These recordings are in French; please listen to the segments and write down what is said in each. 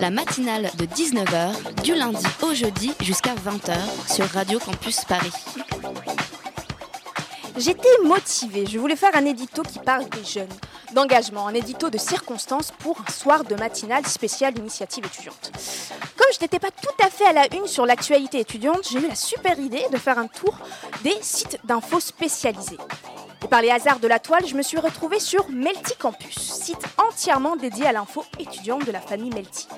La matinale de 19h, du lundi au jeudi jusqu'à 20h sur Radio Campus Paris. J'étais motivée, je voulais faire un édito qui parle des jeunes, d'engagement, un édito de circonstances pour un soir de matinale spéciale initiative étudiante. Comme je n'étais pas tout à fait à la une sur l'actualité étudiante, j'ai eu la super idée de faire un tour des sites d'infos spécialisés. Et par les hasards de la toile, je me suis retrouvée sur Melty Campus, site entièrement dédié à l'info étudiante de la famille Melty.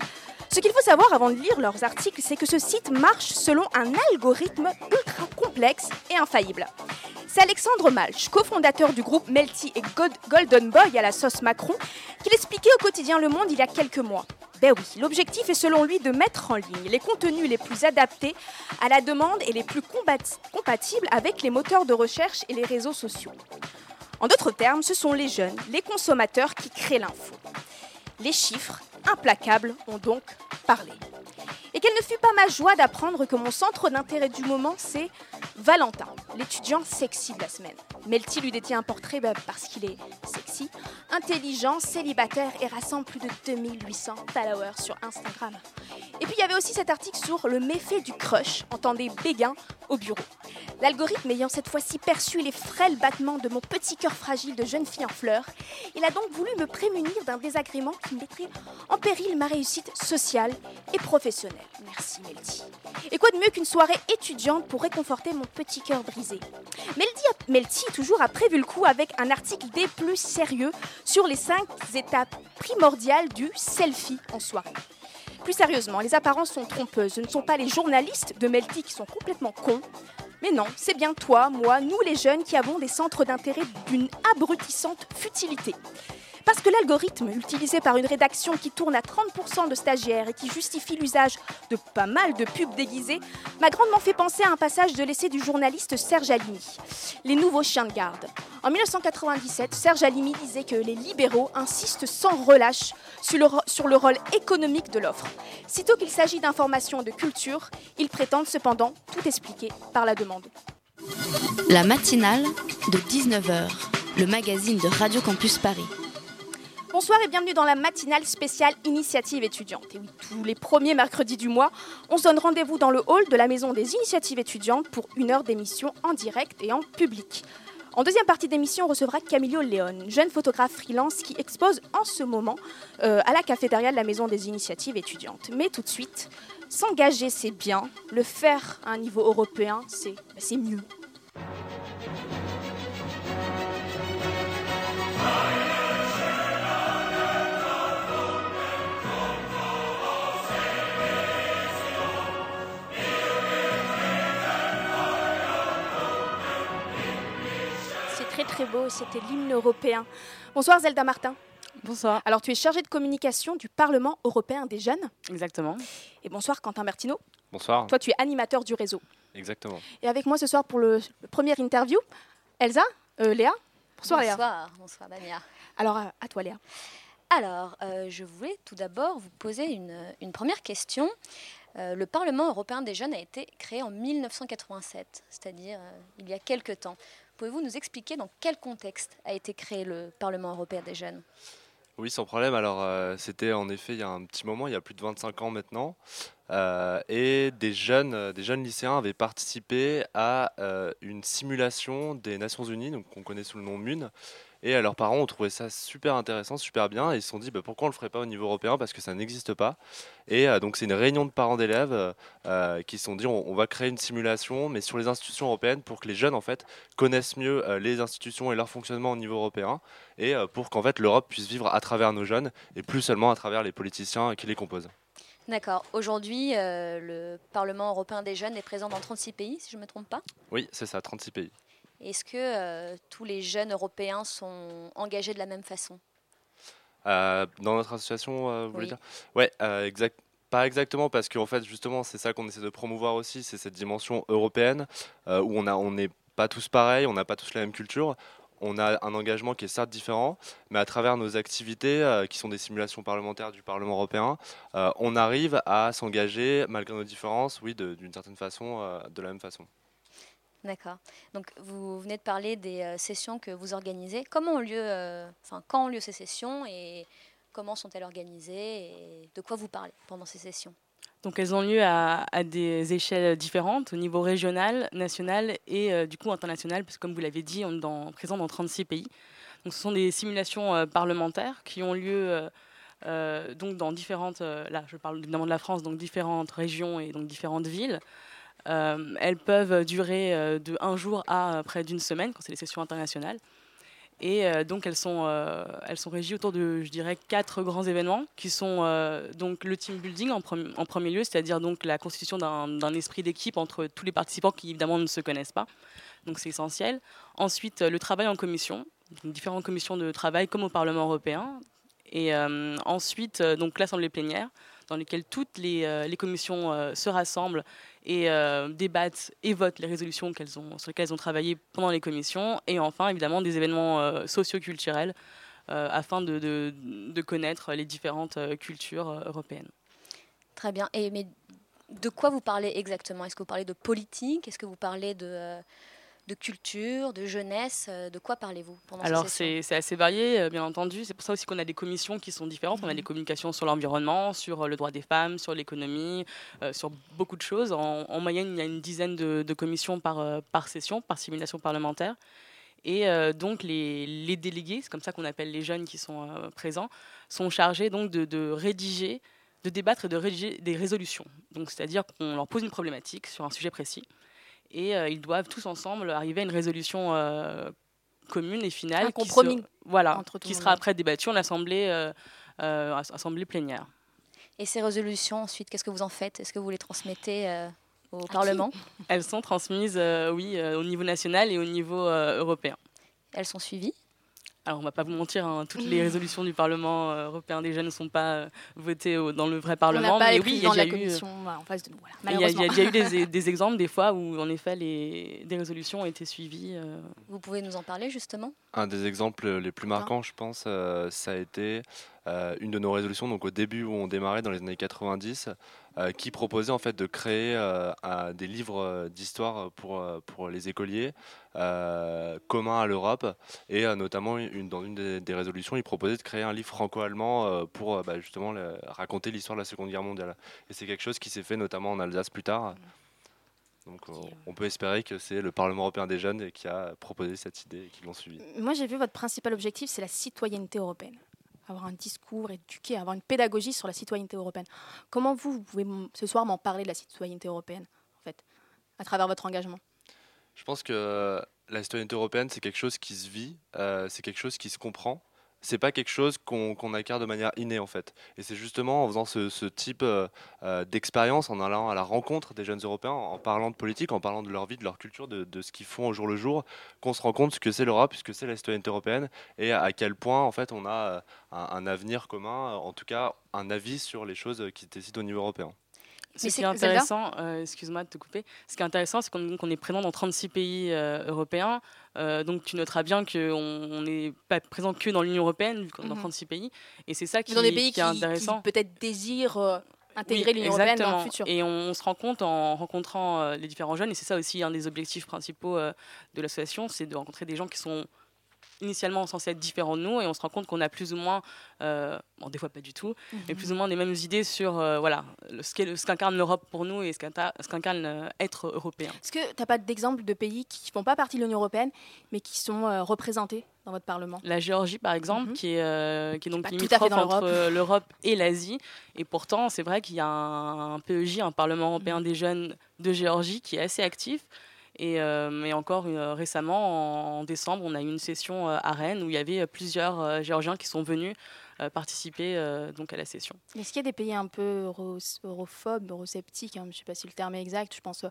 Ce qu'il faut savoir avant de lire leurs articles, c'est que ce site marche selon un algorithme ultra complexe et infaillible. C'est Alexandre Malch, cofondateur du groupe Melty et God- Golden Boy à la sauce Macron, qui l'expliquait au quotidien Le Monde il y a quelques mois. Ben oui, l'objectif est selon lui de mettre en ligne les contenus les plus adaptés à la demande et les plus compatibles avec les moteurs de recherche et les réseaux sociaux. En d'autres termes, ce sont les jeunes, les consommateurs qui créent l'info. Les chiffres, implacables, ont donc parlé. Et quelle ne fut pas ma joie d'apprendre que mon centre d'intérêt du moment, c'est Valentin, l'étudiant sexy de la semaine. Melty lui détient un portrait bah, parce qu'il est sexy, intelligent, célibataire et rassemble plus de 2800 followers sur Instagram. Et puis il y avait aussi cet article sur le méfait du crush, entendez béguin, au bureau. L'algorithme ayant cette fois-ci perçu les frêles battements de mon petit cœur fragile de jeune fille en fleurs, il a donc voulu me prémunir d'un désagrément qui mettrait en péril ma réussite sociale et professionnelle. Merci Melty. Et quoi de mieux qu'une soirée étudiante pour réconforter mon petit cœur brisé? Melty, a- toujours, a prévu le coup avec un article des plus sérieux sur les 5 étapes primordiales du selfie en soirée. Plus sérieusement, les apparences sont trompeuses. Ce ne sont pas les journalistes de Melty qui sont complètement cons. Mais non, c'est bien toi, moi, nous les jeunes qui avons des centres d'intérêt d'une abrutissante futilité. Parce que l'algorithme utilisé par une rédaction qui tourne à 30% de stagiaires et qui justifie l'usage de pas mal de pubs déguisées m'a grandement fait penser à un passage de l'essai du journaliste Serge Alimi, Les nouveaux chiens de garde. En 1997, Serge Alimi disait que les libéraux insistent sans relâche sur le, sur le rôle économique de l'offre. Sitôt qu'il s'agit d'informations de culture, ils prétendent cependant tout expliquer par la demande. La matinale de 19h, le magazine de Radio Campus Paris. Bonsoir et bienvenue dans la matinale spéciale Initiative étudiante. Et oui, tous les premiers mercredis du mois, on se donne rendez-vous dans le hall de la Maison des Initiatives étudiantes pour une heure d'émission en direct et en public. En deuxième partie d'émission, on recevra Camillo Leon, jeune photographe freelance qui expose en ce moment euh, à la cafétéria de la Maison des Initiatives étudiantes. Mais tout de suite, s'engager c'est bien, le faire à un niveau européen c'est c'est mieux. Très très beau, c'était l'hymne européen. Bonsoir Zelda Martin. Bonsoir. Alors tu es chargée de communication du Parlement européen des jeunes. Exactement. Et bonsoir Quentin Martineau. bonsoir. Toi tu es animateur du réseau. Exactement. Et avec moi ce soir pour le, le premier interview, Elsa, euh, Léa. Bonsoir, Léa. Bonsoir, bonsoir Damia. Alors euh, à toi Léa. Alors, euh, je voulais tout d'abord vous poser une, une première question. Euh, le Parlement européen des jeunes a été créé en 1987, c'est-à-dire euh, il y a quelque temps. Pouvez-vous nous expliquer dans quel contexte a été créé le Parlement européen des jeunes? Oui, sans problème. Alors, euh, c'était en effet il y a un petit moment, il y a plus de 25 ans maintenant. Euh, et des jeunes, euh, des jeunes lycéens avaient participé à une simulation des Nations Unies, qu'on connaît sous le nom MUN. Et leurs parents ont trouvé ça super intéressant, super bien. Et ils se sont dit bah, pourquoi on ne le ferait pas au niveau européen? Parce que ça n'existe pas. Et euh, donc c'est une réunion de parents d'élèves euh, euh, qui se sont dit on, on va créer une simulation, mais sur les institutions européennes pour que les jeunes en fait connaissent mieux euh, les institutions et leur fonctionnement au niveau européen et pour qu'en fait l'Europe puisse vivre à travers nos jeunes et plus seulement à travers les politiciens qui les composent. D'accord. Aujourd'hui, le Parlement européen des jeunes est présent dans 36 pays, si je ne me trompe pas? Oui, c'est ça, 36 pays. Est-ce que euh, tous les jeunes européens sont engagés de la même façon? Euh, dans notre association, euh, vous voulez dire? Ouais, exact. Pas exactement, parce qu'en fait, justement, c'est ça qu'on essaie de promouvoir aussi, c'est cette dimension européenne, où on a, on n'est pas tous pareils, on n'a pas tous la même culture. On a un engagement qui est certes différent, mais à travers nos activités, qui sont des simulations parlementaires du Parlement européen, on arrive à s'engager, malgré nos différences, oui, d'une certaine façon, de la même façon. D'accord. Donc vous venez de parler des euh, sessions que vous organisez. Comment ont lieu, euh, quand ont lieu ces sessions et comment sont-elles organisées et de quoi vous parlez pendant ces sessions? Donc elles ont lieu à, des échelles différentes, au niveau régional, national et euh, du coup international, parce que comme vous l'avez dit, on est dans- présent dans 36 pays. Donc ce sont des simulations parlementaires qui ont lieu donc dans différentes, là je parle évidemment de la France, donc différentes régions et donc différentes villes. Euh, elles peuvent durer euh, de un jour à euh, près d'une semaine quand c'est des sessions internationales. Et donc elles sont, elles sont régies autour de, je dirais, quatre grands événements qui sont donc le team building en, premi- en premier lieu, c'est-à-dire donc la constitution d'un esprit d'équipe entre tous les participants qui évidemment ne se connaissent pas. Donc c'est essentiel. Ensuite, le travail en commission, différentes commissions de travail comme au Parlement européen. Et ensuite, donc l'assemblée plénière, dans lesquelles toutes les, euh, commissions euh, se rassemblent et euh, débattent et votent les résolutions sur lesquelles elles ont travaillé pendant les commissions. Et enfin, évidemment, des événements socio-culturels afin de, de- connaître les différentes cultures européennes. Très bien. Et mais de quoi vous parlez exactement? Est-ce que vous parlez de politique? Est-ce que vous parlez de, de culture, de jeunesse euh, De quoi parlez-vous pendant ces Alors sessions c'est c'est assez varié, euh, bien entendu. C'est pour ça aussi qu'on a des commissions qui sont différentes. On a des communications sur l'environnement, sur euh, le droit des femmes, sur l'économie, euh, sur beaucoup de choses. En, en moyenne, il y a une dizaine de, de commissions par, euh, par session, par simulation parlementaire. Et euh, donc les, les délégués, c'est comme ça qu'on appelle les jeunes qui sont euh, présents, sont chargés donc de, de rédiger, de débattre et de rédiger des résolutions. Donc c'est-à-dire qu'on leur pose une problématique sur un sujet précis et euh, ils doivent tous ensemble arriver à une résolution euh, commune et finale. Un qui compromis sera- voilà, entre tout qui sera après débattu en assemblée, euh, euh, as- assemblée plénière. Et ces résolutions, ensuite, qu'est-ce que vous en faites? Est-ce que vous les transmettez euh, au qui? Parlement? Elles sont transmises, euh, oui, euh, au niveau national et au niveau euh, européen. Elles sont suivies? Alors, on va pas vous mentir, hein, toutes les résolutions du Parlement euh, européen des jeunes ne sont pas euh, votées au- dans le vrai On Parlement. n'a pas mais les oui, il y a la déjà eu, euh, commission voilà, en face de nous. Voilà, il y a- y y eu des, des exemples des fois où, en effet, les, des résolutions ont été suivies. euh, Vous pouvez nous en parler, justement? Un des exemples les plus marquants, je pense, euh, ça a été euh, une de nos résolutions, donc au début où on démarrait dans les années 90, euh, qui proposait en fait de créer euh, un- des livres euh, d'histoire pour, euh, pour les écoliers euh, communs à l'Europe. Et euh, notamment, une, dans une des, des résolutions, il proposait de créer un livre franco-allemand euh, pour euh, bah, justement le- raconter l'histoire de la Seconde Guerre mondiale. Et c'est quelque chose qui s'est fait notamment en Alsace plus tard. Donc euh, on peut espérer que c'est le Parlement européen des jeunes qui a proposé cette idée et qui l'ont suivi. Moi, j'ai vu votre principal objectif, c'est la citoyenneté européenne. Avoir un discours éduqué, avoir une pédagogie sur la citoyenneté européenne. Comment vous, vous pouvez ce soir m'en parler de la citoyenneté européenne, en fait, à travers votre engagement? Je pense que la citoyenneté européenne, c'est quelque chose qui se vit, euh, c'est quelque chose qui se comprend. C'est pas quelque chose qu'on acquiert de manière innée en fait. Et c'est justement en faisant ce, type euh, euh, d'expérience, en allant à la rencontre des jeunes Européens, en parlant de politique, en parlant de leur vie, de leur culture, de, de ce qu'ils font au jour le jour, qu'on se rend compte ce que c'est l'Europe, ce que c'est la citoyenneté européenne, et à quel point en fait on a euh, un, un avenir commun, en tout cas un avis sur les choses qui se décident au niveau européen. Ce qui est intéressant, euh, excuse-moi de te couper, ce qui est intéressant, c'est qu'on est présent dans 36 pays euh, européens. Euh, donc tu noteras bien qu'on n'est pas présent que dans l'Union européenne, vu qu'on est dans Mhm. 36 pays. Et c'est ça qui, Dans des pays qui est intéressant. peut-être désirent intégrer Oui, l'Union européenne dans le futur. Et on, se rend compte en rencontrant les différents jeunes, et c'est ça aussi un des objectifs principaux de l'association, c'est de rencontrer des gens qui sont initialement censés être différents de nous, et on se rend compte qu'on a plus ou moins, euh, bon des fois pas du tout, mais plus ou moins les mêmes idées sur euh, voilà, ce qu'incarne l'Europe pour nous et ce qu'incarne euh, être européen. Est-ce que tu n'as pas d'exemple de pays qui ne font pas partie de l'Union européenne, mais qui sont euh, représentés dans votre Parlement? La Géorgie, par exemple, Mhm. qui, est, euh, qui est donc limitrophe entre l'Europe. euh, l'Europe et l'Asie. Et pourtant, c'est vrai qu'il y a un, un PEJ, un Parlement européen des jeunes de Géorgie, qui est assez actif. Et, euh, encore euh, récemment, en, en décembre, on a eu une session à Rennes où il y avait plusieurs Géorgiens qui sont venus participer euh, donc à la session. Est-ce qu'il y a des pays un peu euro- europhobes, eurosceptiques hein, Je ne sais pas si le terme est exact. Je pense euh,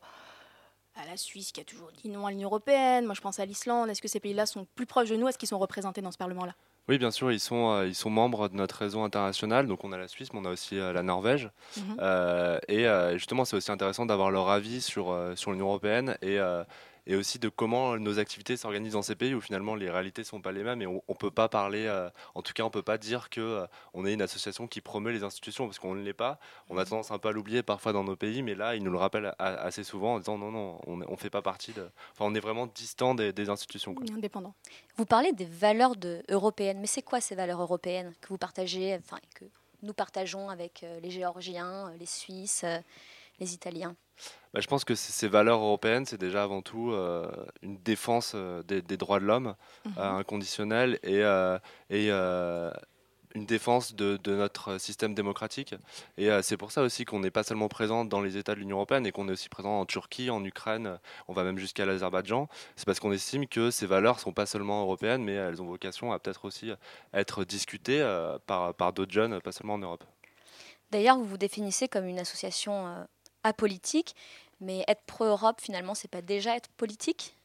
à la Suisse qui a toujours dit non à l'Union européenne. Moi, je pense à l'Islande. Est-ce que ces pays-là sont plus proches de nous Est-ce qu'ils sont représentés dans ce Parlement-là? Oui, bien sûr, ils sont, euh, ils sont membres de notre réseau international. Donc, on a la Suisse, mais on a aussi euh, la Norvège. Mhm. Euh, et euh, justement, c'est aussi intéressant d'avoir leur avis sur, euh, sur l'Union européenne et, euh, et aussi de comment nos activités s'organisent dans ces pays où finalement les réalités ne sont pas les mêmes. Et on ne peut pas parler, euh, en tout cas, on ne peut pas dire qu'on on est une association qui promeut les institutions parce qu'on ne l'est pas. On a tendance un peu à l'oublier parfois dans nos pays, mais là, ils nous le rappellent a- assez souvent en disant non, non, on ne fait pas partie de. Enfin, on est vraiment distant des, des institutions. quoi. Indépendant. Vous parlez des valeurs de, européennes, mais c'est quoi ces valeurs européennes que vous partagez, enfin que nous partageons avec euh, les Géorgiens, euh, les Suisses, euh, les Italiens? Bah, je pense que ces valeurs européennes, c'est déjà avant tout euh, une défense euh, des, des droits de l'homme euh, inconditionnelle et, et une défense de, de notre système démocratique. Et euh, c'est pour ça aussi qu'on n'est pas seulement présent dans les États de l'Union européenne et qu'on est aussi présent en Turquie, en Ukraine, on va même jusqu'à l'Azerbaïdjan. C'est parce qu'on estime que ces valeurs sont pas seulement européennes, mais elles ont vocation à peut-être aussi être discutées euh, par, par d'autres jeunes, pas seulement en Europe. D'ailleurs, vous vous définissez comme une association euh, apolitique, mais être pro-Europe, finalement, c'est pas déjà être politique?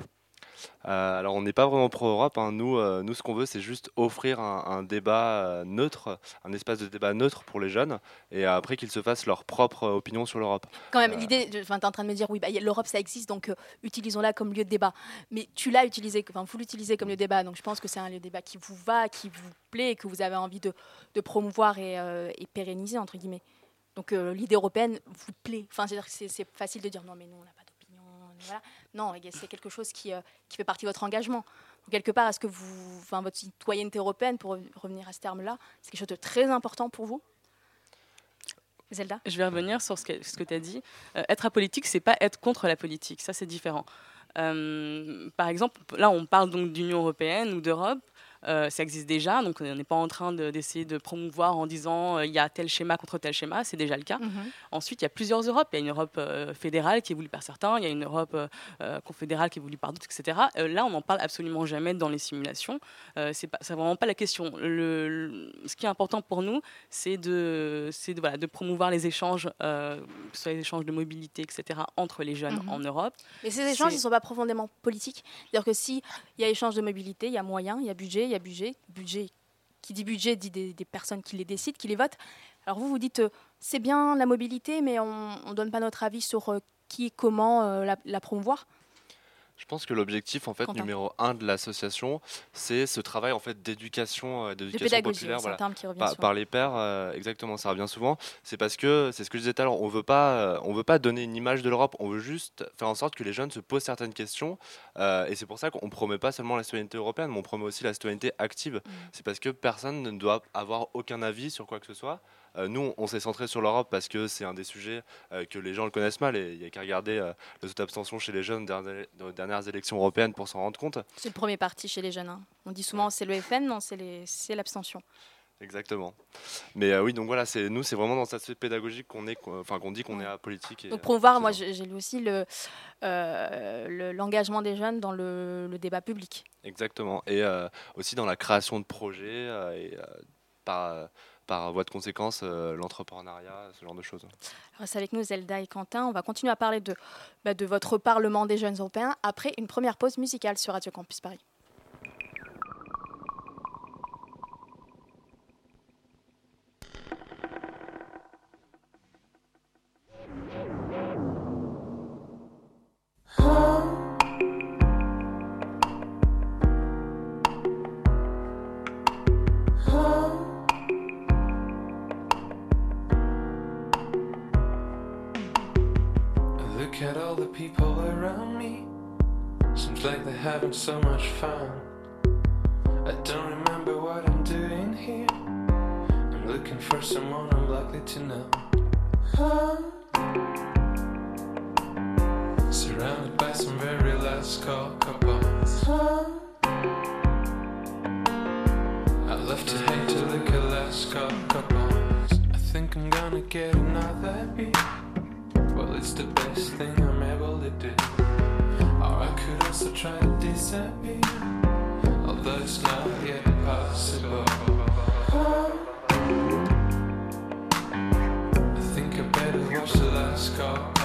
Euh, alors on n'est pas vraiment pro-Europe. hein. Nous, euh, nous, ce qu'on veut, c'est juste offrir un, un débat euh, neutre, un espace de débat neutre pour les jeunes, et après qu'ils se fassent leur propre euh, opinion sur l'Europe. Quand même, Euh, l'idée, tu es en train de me dire, oui, bah, l'Europe, ça existe, donc euh, utilisons-la comme lieu de débat. Mais tu l'as utilisé, enfin, vous l'utilisez comme lieu de débat, donc je pense que c'est un lieu de débat qui vous va, qui vous plaît, et que vous avez envie de, de promouvoir et, euh, et pérenniser, entre guillemets. Donc euh, l'idée européenne vous plaît. Enfin, c'est facile de dire, non, mais nous, on n'a pas d'opinion. Non, c'est quelque chose qui, euh, qui fait partie de votre engagement. Quelque part, est-ce que vous, enfin, votre citoyenneté européenne, pour revenir à ce terme-là, c'est quelque chose de très important pour vous? Zelda? Je vais revenir sur ce que, tu as dit. Euh, être apolitique, c'est pas être contre la politique. Ça, c'est différent. Par exemple, là, on parle donc d'Union européenne ou d'Europe. Euh, ça existe déjà, donc on n'est pas en train de- d'essayer de, promouvoir en disant euh, il y a tel schéma contre tel schéma, c'est déjà le cas. Mhm. Ensuite, il y a plusieurs Europes. Il y a une Europe euh, fédérale qui est voulue par certains, il y a une Europe confédérale qui est voulue par d'autres, etc. Là, on n'en parle absolument jamais dans les simulations. C'est pas- vraiment pas la question. Le, le- ce qui est important pour nous, c'est de, c'est de, voilà, de promouvoir les échanges, que ce soit les échanges de mobilité, etc., entre les jeunes Mhm. en Europe. Mais ces échanges, ils ne sont pas profondément politiques. C'est-à-dire que s'il y a échange de mobilité, il y a moyen, il y a budget, il y a budget. Budget, qui dit budget, dit des, personnes qui les décident, qui les votent. Alors vous, vous dites, euh, c'est bien la mobilité, mais on ne donne pas notre avis sur euh, qui et comment euh, la promouvoir. Je pense que l'objectif en fait Quentin. numéro un de l'association, c'est ce travail en fait d'éducation, euh, d'éducation populaire, un voilà, terme qui par, par les pairs. euh, exactement, ça revient souvent. C'est parce que c'est ce que je disais tout à l'heure. On veut pas, euh, on veut pas donner une image de l'Europe. On veut juste faire en sorte que les jeunes se posent certaines questions. euh, et c'est pour ça qu'on promet pas seulement la citoyenneté européenne, mais on promet aussi la citoyenneté active. Mm. C'est parce que personne ne doit avoir aucun avis sur quoi que ce soit. Euh, nous, on s'est centré sur l'Europe parce que c'est un des sujets euh, que les gens le connaissent mal et il n'y a qu'à regarder euh, le taux d'abstention chez les jeunes dans les dans les dernières élections européennes pour s'en rendre compte. C'est le premier parti chez les jeunes. hein. On dit souvent c'est le FN, non, c'est l'abstention. Exactement. Mais euh, oui, donc voilà, c'est nous, c'est vraiment dans cette aspect pédagogique qu'on est, enfin qu'on dit qu'on est apolitique. et, Donc promouvoir, c'est moi j'ai lu aussi le, euh, le- l'engagement des jeunes dans le, le débat public. Exactement. Et euh, aussi dans la création de projets et par, par voie de conséquence, euh, l'entrepreneuriat, ce genre de choses. Reste avec nous Zelda et Quentin. On va continuer à parler de, bah, de votre Parlement des jeunes européens après une première pause musicale sur Radio Campus Paris. People around me. Seems like they're having so much fun. I don't remember what I'm doing here. I'm looking for someone I'm likely to know. huh? Surrounded by some very last call couples. I love to hate to look at last call couples. I think I'm gonna get another beat. It's the best thing I'm able to do. Or I could also try to disappear, although it's not yet possible. I think I better watch the last couple.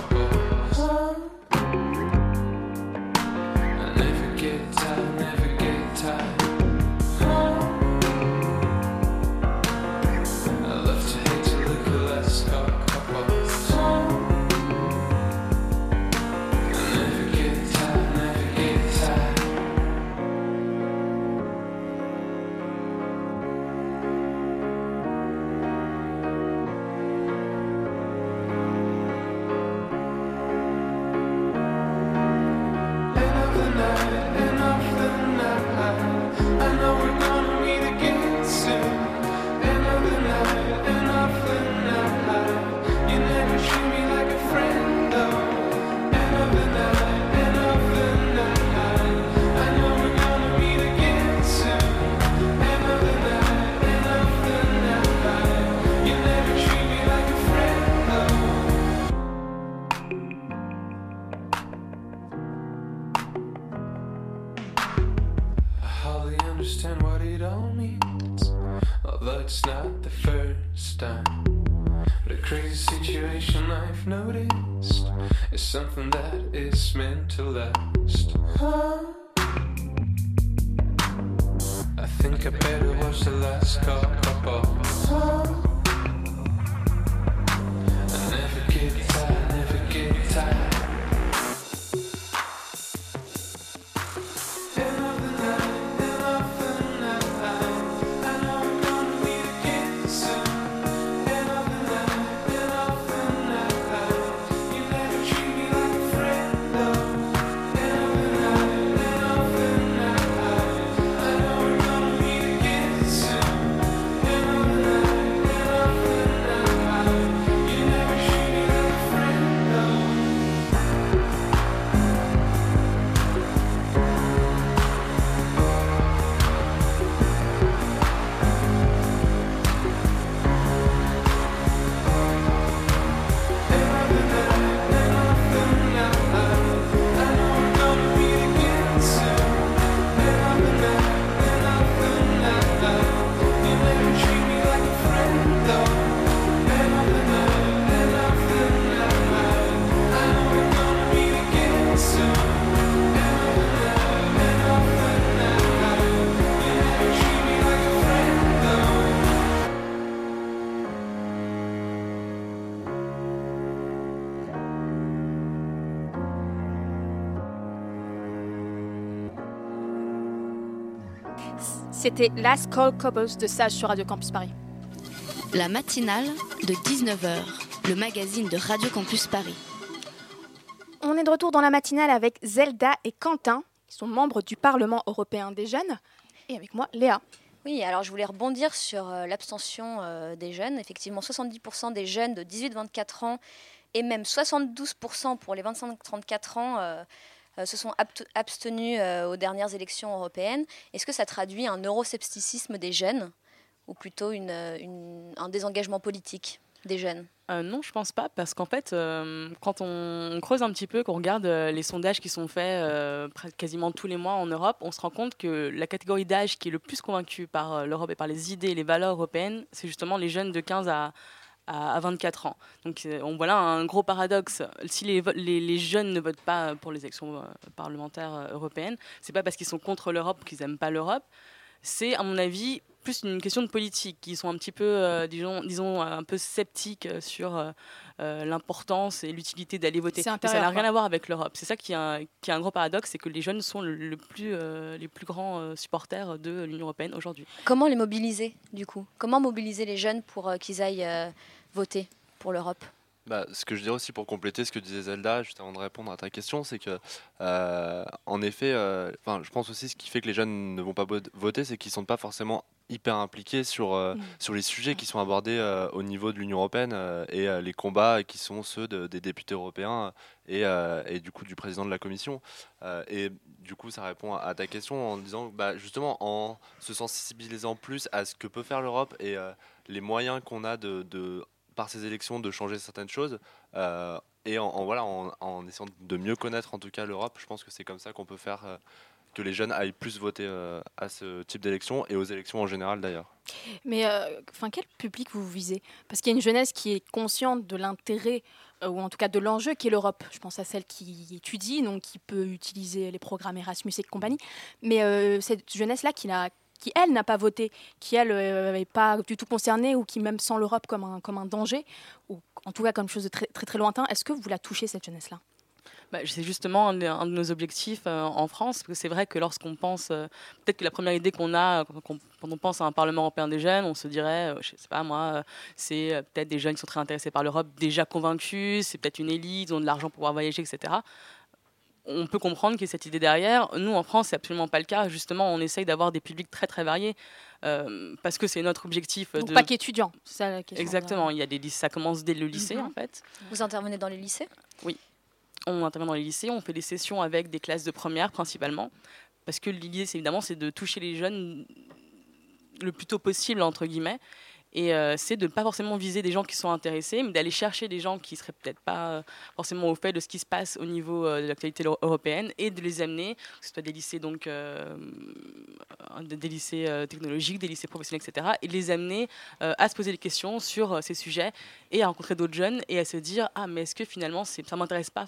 C'était Last Call Couples de Sage sur Radio Campus Paris. La matinale de 19h, le magazine de Radio Campus Paris. On est de retour dans la matinale avec Zelda et Quentin, qui sont membres du Parlement européen des jeunes, et avec moi Léa. Oui, alors je voulais rebondir sur euh, l'abstention euh, des jeunes. Effectivement, 70% des jeunes de 18-24 ans et même 72% pour les 25-34 ans euh, se sont abstenus euh, aux dernières élections européennes. Est-ce que ça traduit un euroscepticisme des jeunes ou plutôt euh, un désengagement politique des jeunes? Euh, non, je pense pas, parce qu'en fait, euh, quand on, creuse un petit peu, qu'on regarde euh, les sondages qui sont faits euh, quasiment tous les mois en Europe, on se rend compte que la catégorie d'âge qui est le plus convaincue par euh, l'Europe et par les idées et les valeurs européennes, c'est justement les jeunes de 15 à, à, à 24 ans. Donc euh, on voit là un gros paradoxe. Si les, les, jeunes ne votent pas pour les élections euh, parlementaires euh, européennes, c'est pas parce qu'ils sont contre l'Europe qu'ils aiment pas l'Europe. C'est, à mon avis, plus une question de politique. Ils sont un petit peu, euh, disons, disons, un peu sceptiques euh, sur euh, l'importance et l'utilité d'aller voter. Ça n'a rien à voir avec l'Europe. C'est ça qui est, un, qui est un gros paradoxe, c'est que les jeunes sont le, le plus, euh, les plus grands supporters de l'Union européenne aujourd'hui. Comment les mobiliser, du coup? Comment mobiliser les jeunes pour euh, qu'ils aillent euh, voter pour l'Europe? Bah, ce que je dirais aussi pour compléter ce que disait Zelda, juste avant de répondre à ta question, c'est que, euh, en effet, euh, je pense aussi ce qui fait que les jeunes ne vont pas vo- voter, c'est qu'ils ne sont pas forcément hyper impliqués sur, euh, Mm. sur les sujets qui sont abordés euh, au niveau de l'Union européenne et les combats qui sont ceux de- des députés européens et, et du coup du président de la Commission. Et du coup, ça répond à, ta question en disant, bah, justement, en se sensibilisant plus à ce que peut faire l'Europe et les moyens qu'on a de, de par ces élections de changer certaines choses euh, et en, voilà en, essayant de mieux connaître en tout cas l'Europe je pense que c'est comme ça qu'on peut faire euh, que les jeunes aillent plus voter euh, à ce type d'élections et aux élections en général d'ailleurs Mais enfin, quel public vous visez? Parce qu'il y a une jeunesse qui est consciente de l'intérêt, ou en tout cas de l'enjeu qu'est l'Europe. Je pense à celle qui étudie, donc qui peut utiliser les programmes Erasmus et compagnie. Mais cette jeunesse-là qui, n'a- qui, elle, n'a pas voté, qui, elle, n'est pas du tout concernée, ou qui même sent l'Europe comme un, danger, ou en tout cas comme chose de très très, très lointain, est-ce que vous la touchez, cette jeunesse-là? Bah, c'est justement un de, nos objectifs euh, en France, parce que c'est vrai que lorsqu'on pense, euh, peut-être que la première idée qu'on a quand on, pense à un Parlement européen des jeunes, on se dirait, euh, je sais pas moi, euh, c'est euh, peut-être des jeunes qui sont très intéressés par l'Europe, déjà convaincus, c'est peut-être une élite, ils ont de l'argent pour pouvoir voyager, etc. On peut comprendre qu'il y ait cette idée derrière. Nous, en France, c'est absolument pas le cas. Justement, on essaye d'avoir des publics très très variés euh, parce que c'est notre objectif. Donc de... pas qu'étudiant, c'est ça la question. Exactement. Il y a des lycées- ça commence dès le lycée Mhm. en fait. Vous intervenez dans les lycées? On intervient dans les lycées, on fait des sessions avec des classes de première principalement, parce que l'idée, c'est évidemment, c'est de toucher les jeunes le plus tôt possible entre guillemets. Et euh, c'est de ne pas forcément viser des gens qui sont intéressés, mais d'aller chercher des gens qui seraient peut-être pas euh, forcément au fait de ce qui se passe au niveau euh, de l'actualité euro- européenne et de les amener, que ce soit des lycées donc euh, des lycées technologiques, des lycées professionnels, etc., et de les amener euh, à se poser des questions sur ces sujets et à rencontrer d'autres jeunes et à se dire ah mais est-ce que finalement ça m'intéresse pas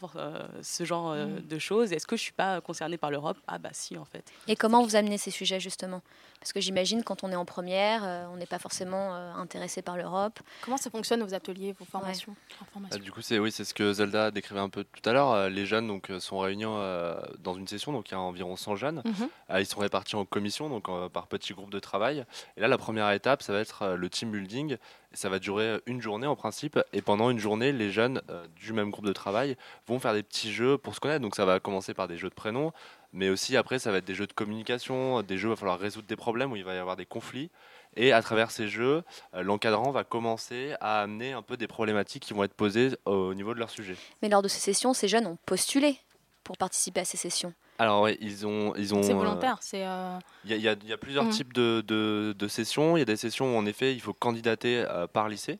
ce genre euh, Mm. de choses est-ce que je suis pas concerné par l'Europe? Ah bah si en fait Et comment vous amenez ces sujets justement? Parce que j'imagine quand on est en première, euh, on n'est pas forcément euh, intéressé par l'Europe. Comment ça fonctionne vos ateliers, vos formations Ah, informations du coup, c'est oui, c'est ce que Zelda décrivait un peu tout à l'heure. Euh, Les jeunes donc euh, sont réunis euh, dans une session, donc il y a environ 100 jeunes. Mhm. Euh, ils sont répartis en commissions, donc euh, par petits groupes de travail. Et là, la première étape, ça va être euh, le team building. Et ça va durer euh, une journée en principe. Et pendant une journée, les jeunes euh, du même groupe de travail vont faire des petits jeux pour se connaître. Donc ça va commencer par des jeux de prénoms, mais aussi après, ça va être des jeux de communication, des jeux où il va falloir résoudre des problèmes, où il va y avoir des conflits. Et à travers ces jeux, euh, l'encadrant va commencer à amener un peu des problématiques qui vont être posées au niveau de leur sujet. Mais lors de ces sessions, ces jeunes ont postulé pour participer à ces sessions. Alors oui, ils ont, ils ont. C'est euh, volontaire, c'est. euh, Il y, a- y y plusieurs Mhm. types de, de- de sessions. Il y a des sessions où en effet il faut candidater euh, par lycée.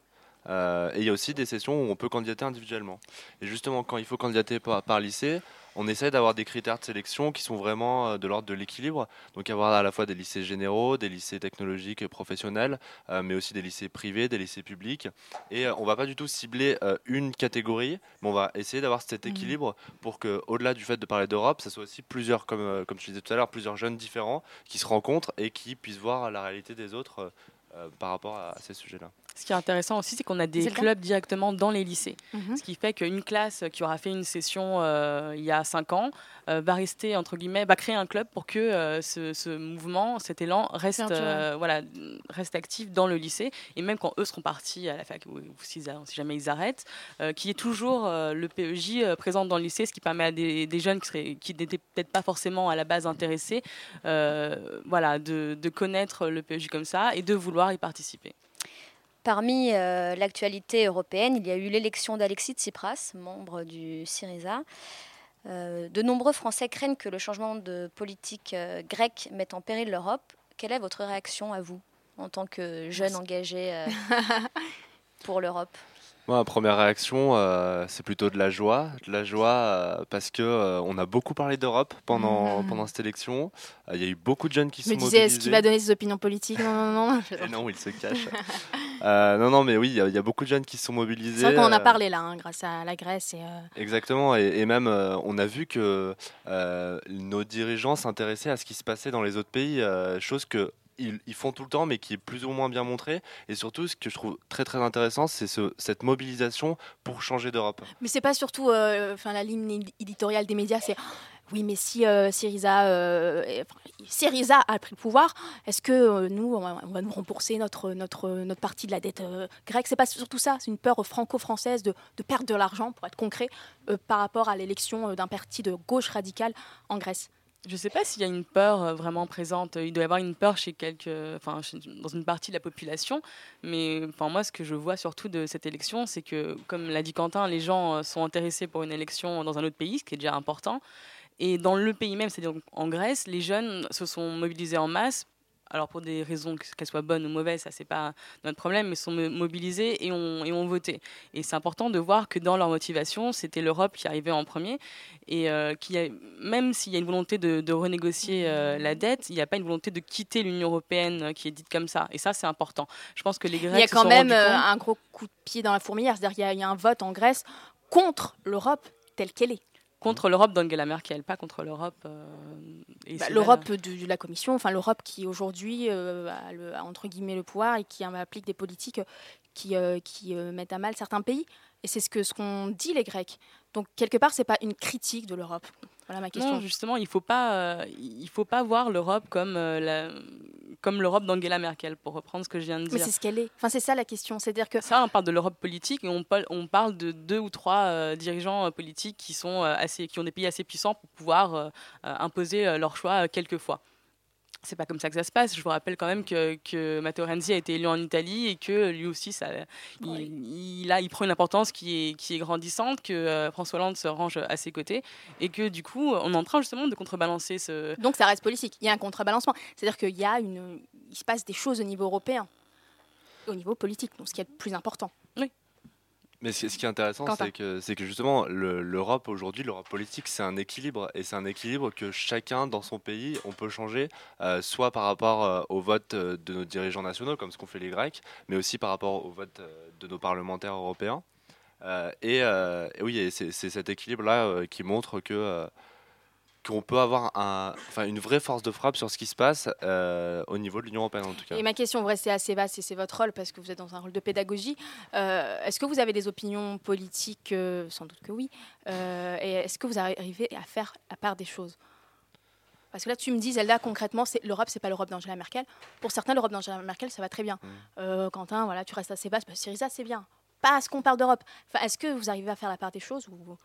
Euh, et il y a aussi des sessions où on peut candidater individuellement. Et justement, quand il faut candidater par, par lycée, on essaie d'avoir des critères de sélection qui sont vraiment euh, de l'ordre de l'équilibre. Donc avoir à la fois des lycées généraux, des lycées technologiques et professionnels, euh, mais aussi des lycées privés, des lycées publics. Et euh, on va pas du tout cibler euh, une catégorie, mais on va essayer d'avoir cet Mhm. équilibre pour que, au-delà du fait de parler d'Europe, ça soit aussi plusieurs, comme, comme je disais tout à l'heure, plusieurs jeunes différents qui se rencontrent et qui puissent voir la réalité des autres par rapport à, à ces sujets-là. Ce qui est intéressant aussi, c'est qu'on a des clubs directement dans les lycées. Mhm. Ce qui fait qu'une classe qui aura fait une session euh, il y a 5 ans euh, va rester, entre guillemets, va créer un club pour que euh, ce, ce mouvement, cet élan reste, voilà, reste actif dans le lycée. Et même quand eux seront partis à la fac, ou, si jamais ils arrêtent, qu'il y ait toujours le PEJ présent dans le lycée, ce qui permet à des, des jeunes qui, seraient- qui n'étaient peut-être pas forcément à la base intéressés voilà, de, de connaître le PEJ comme ça et de vouloir y participer. Parmi euh, l'actualité européenne, il y a eu l'élection d'Alexis Tsipras, membre du Syriza. Euh, de nombreux Français craignent que le changement de politique euh, grecque mette en péril l'Europe. Quelle est votre réaction à vous, en tant que jeune engagé pour l'Europe? Moi, ma première réaction, euh, c'est plutôt de la joie, de la joie euh, parce que euh, on a beaucoup parlé d'Europe pendant Mhm. pendant cette élection. Euh, Il y a eu beaucoup de jeunes qui me sont disais, est-ce mobilisés. qu'il va donner ses opinions politiques? Non, non, non. Et non, il se cache. Non, non, mais oui, il y, a- il y a beaucoup de jeunes qui se sont mobilisés. C'est vrai qu'on en a parlé là, hein, grâce à la Grèce. Et, Exactement, et, et même on a vu que nos dirigeants s'intéressaient à ce qui se passait dans les autres pays, chose que ils, font tout le temps, mais qui est plus ou moins bien montrée. Et surtout, ce que je trouve très très intéressant, c'est ce- cette mobilisation pour changer d'Europe. Mais c'est pas surtout euh, enfin, la ligne éditoriale des médias, c'est oui, mais si euh, Syriza, euh, Syriza a pris le pouvoir, est-ce que euh, nous, on va, nous rembourser notre, notre, notre partie de la dette euh, grecque? C'est pas surtout ça, c'est une peur franco-française de, de perdre de l'argent, pour être concret, euh, par rapport à l'élection euh, d'un parti de gauche radicale en Grèce. Je ne sais pas s'il y a une peur euh, vraiment présente. Il doit y avoir une peur chez quelques, enfin, dans une partie de la population. Mais enfin, moi, ce que je vois surtout de cette élection, c'est que, comme l'a dit Quentin, les gens euh, sont intéressés pour une élection dans un autre pays, ce qui est déjà important. Et dans le pays même, c'est-à-dire en Grèce, les jeunes se sont mobilisés en masse. Alors pour des raisons que- qu'elles soient bonnes ou mauvaises, ça c'est pas notre problème, mais sont mo- mobilisés et ont, et ont voté. Et c'est important de voir que dans leur motivation, c'était l'Europe qui arrivait en premier et euh, a, même s'il y a une volonté de, de renégocier euh, la dette, il n'y a pas une volonté de quitter l'Union européenne euh, qui est dite comme ça. Et ça, c'est important. Je pense que les Grecs Il y a quand même un gros coup de pied dans la fourmilière, c'est-à-dire qu'il y, a un vote en Grèce contre l'Europe telle qu'elle est. contre l'Europe d'Angela Merkel, pas contre l'Europe. euh, Bah, L'Europe de, de la Commission, enfin l'Europe qui aujourd'hui euh, a, le- a, entre guillemets le pouvoir et qui euh, applique des politiques qui, euh, qui mettent à mal certains pays. Et c'est ce que ce qu'ont dit les Grecs. Donc quelque part, c'est pas une critique de l'Europe. Voilà ma question. Non, justement, il faut pas, euh, il faut pas voir l'Europe comme euh, la, comme l'Europe d'Angela Merkel, pour reprendre ce que je viens de Mais dire. c'est ce qu'elle est. Enfin, c'est ça la question. C'est-à-dire que Ça, on parle de l'Europe politique et on parle, on parle de deux ou trois euh, dirigeants politiques qui, sont, assez, qui ont des pays assez puissants pour pouvoir imposer euh, leur choix quelquefois. C'est pas comme ça que ça se passe. Je vous rappelle quand même que, que Matteo Renzi a été élu en Italie et que lui aussi, ça, il, il a, il prend une importance qui est, qui est grandissante, que euh, François Hollande se range à ses côtés et que du coup, on est en train justement de contrebalancer ce, donc ça reste politique. Il y a un contrebalancement. C'est-à-dire qu'il y a une, il se passe des choses au niveau européen. au niveau politique, donc ce qui est le plus important. Mais ce qui est intéressant, c'est que, c'est que justement, le- l'Europe aujourd'hui, l'Europe politique, c'est un équilibre. Et c'est un équilibre que chacun dans son pays, on peut changer, euh, soit par rapport euh, au vote euh, de nos dirigeants nationaux, comme ce qu'ont fait les Grecs, mais aussi par rapport au vote euh, de nos parlementaires européens. Euh, et, et oui, c'est cet équilibre-là qui montre que. Qu'on peut avoir un, enfin, une vraie force de frappe sur ce qui se passe euh, au niveau de l'Union européenne en tout cas. Et ma question, vous restez assez vaste et c'est votre rôle parce que vous êtes dans un rôle de pédagogie. Euh, est-ce que vous avez des opinions politiques? Euh, Sans doute que oui. Et est-ce que vous arrivez à faire à part des choses? Parce que là, tu me dis, Zelda, concrètement, c'est l'Europe, c'est pas l'Europe d'Angela Merkel. Pour certains, l'Europe d'Angela Merkel, ça va très bien. Euh, Quentin, voilà, tu restes assez vaste. Bah, Syriza, c'est bien. Pas à ce qu'on parle d'Europe. Enfin, est-ce que vous arrivez à faire la part des choses ou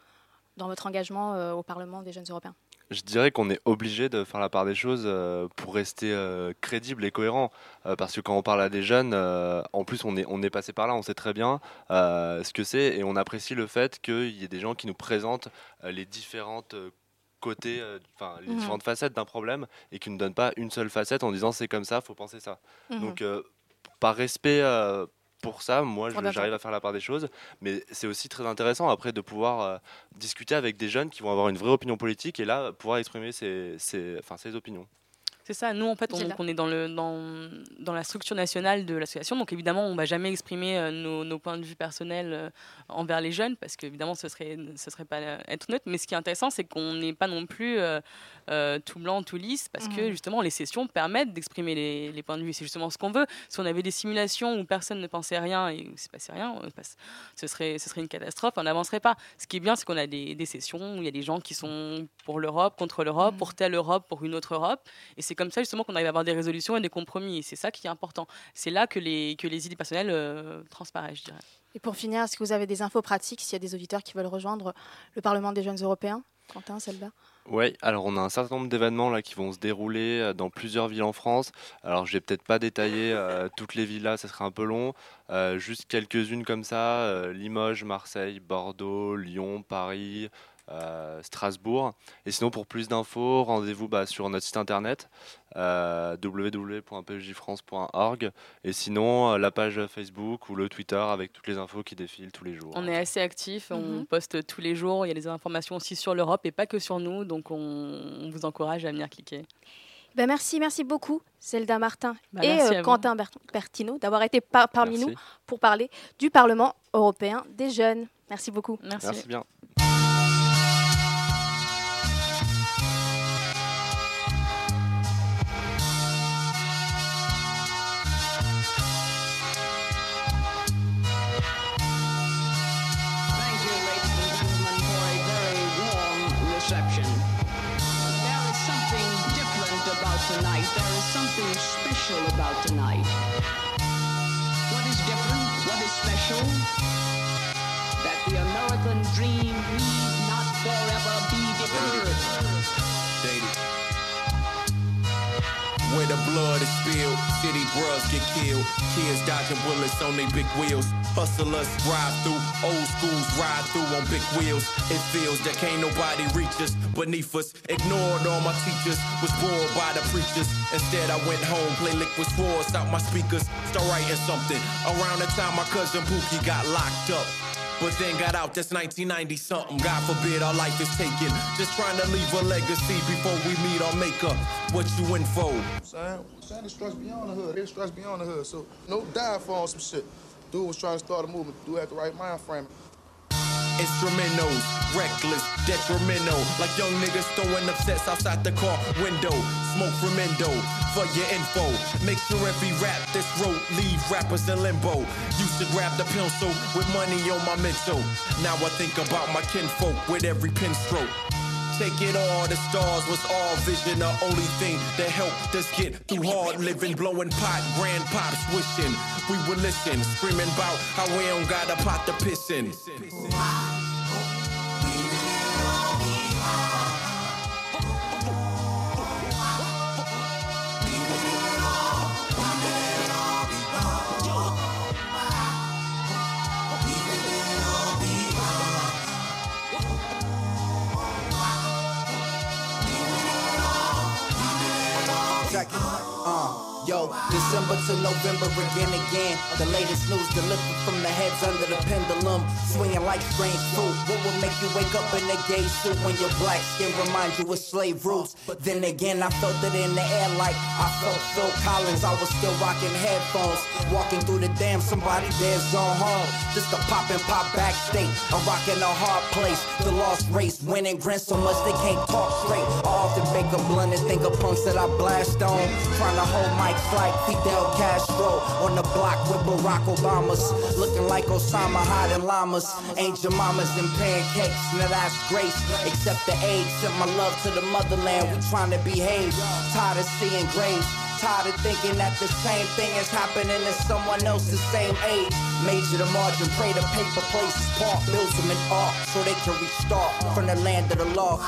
dans votre engagement au Parlement des jeunes Européens? Je dirais qu'on est obligé de faire la part des choses euh, pour rester euh, crédible et cohérent. Euh, parce que quand on parle à des jeunes, en plus on est, on est passé par là, on sait très bien ce que c'est et on apprécie le fait qu'il y ait des gens qui nous présentent les différentes côtés, euh, enfin les Mhm. différentes facettes d'un problème et qui ne donnent pas une seule facette en disant c'est comme ça, faut penser ça. Mhm. Donc euh, par respect euh, pour ça, moi j'arrive à faire la part des choses, mais c'est aussi très intéressant après de pouvoir euh, discuter avec des jeunes qui vont avoir une vraie opinion politique et là pouvoir exprimer ses, ses opinions. C'est ça, nous en fait on, est dans, le, dans, dans la structure nationale de l'association, donc évidemment on ne va jamais exprimer euh, nos, nos points de vue personnels euh, envers les jeunes, parce qu'évidemment ce serait, ce serait pas euh, être neutre, mais ce qui est intéressant c'est qu'on n'est pas non plus euh, tout blanc, tout lisse, parce que Mhm. justement les sessions permettent d'exprimer les, les points de vue, c'est justement ce qu'on veut. Si on avait des simulations où personne ne pensait rien et où il ne se passait rien, passe- ce, serait, ce serait une catastrophe, on n'avancerait pas. Ce qui est bien c'est qu'on a des, des sessions où il y a des gens qui sont pour l'Europe, contre l'Europe, pour telle Europe, pour une autre Europe, et c'est comme ça justement qu'on arrive à avoir des résolutions et des compromis. Et c'est ça qui est important. C'est là que les, que les idées personnelles euh, transparaissent, je dirais. Et pour finir, est-ce que vous avez des infos pratiques s'il y a des auditeurs qui veulent rejoindre le Parlement des jeunes européens? Quentin, Zelda Oui, alors on a un certain nombre d'événements là qui vont se dérouler euh, dans plusieurs villes en France. Alors je vais peut-être pas détailler euh, toutes les villes là, ça serait un peu long. Euh, juste quelques-unes comme ça euh, Limoges, Marseille, Bordeaux, Lyon, Paris. Euh, Strasbourg. Et sinon, pour plus d'infos, rendez-vous bah, sur notre site internet euh, www.pjfrance.org et sinon euh, la page Facebook ou le Twitter avec toutes les infos qui défilent tous les jours. On est assez actifs, on Mhm. poste tous les jours, il y a des informations aussi sur l'Europe et pas que sur nous, donc on, on vous encourage à venir cliquer. Ben merci, merci beaucoup, Zelda Martin Bah, et merci euh. Quentin Bert- Bertino d'avoir été par- parmi Merci. nous pour parler du Parlement européen des jeunes. Merci beaucoup. Merci bien. About tonight. What is different? What is special? That the American dream the blood is spilled, city bros get killed. Kids dodging bullets on their big wheels. Hustlers ride through, old schools ride through on big wheels. It feels that can't nobody reach us beneath us. Ignored all my teachers, was bored by the preachers. Instead, I went home, play liquid swords out my speakers. Start writing something. Around the time my cousin Pookie got locked up. But then got out, that's 1990 something. God forbid our life is taken. Just trying to leave a legacy before we meet our maker. What you in for? Saying, saying it strikes beyond the hood. It strikes beyond the hood. So no die for on some shit. Dude was trying to start a movement. Dude had the right mind frame. Instrumentals, reckless, detrimental. Like young niggas throwing up sets outside the car window. Smoke from endo for your info. Make sure every rap this wrote leave rappers in limbo. Used to grab the pencil with money on my mental. Now I think about my kinfolk with every pen stroke. Take it all, the stars was all vision. The only thing that helped us get through hard living, blowing pot, grandpops wishing we would listen, screaming about how we don't got a pot to piss in. Check yo, December to November again again. The latest news delivered from the heads under the pendulum, swinging like strange fruit. What would make you wake up in a gay suit when your black skin reminds you of slave roots? But then again, I felt it in the air like I felt Phil Collins. I was still rocking headphones, walking through the damn somebody there's on home. Just a pop and pop backstage. I'm rocking a hard place. The lost race, winning grin so much they can't talk straight. I often bake a blunt and think of punks that I blast on. Trying to hold mics like Fidel Castro on the block with Barack Obama's. Looking like Osama hiding llamas. Angel mamas and pancakes. Now that's grace. Except the age. Sent my love to the motherland. We trying to behave. Tired of seeing graves. Tired of thinking that the same thing is happening to someone else the same age. Major the margin, pray the paper places park, builds them in art so they can restart from the land of the law.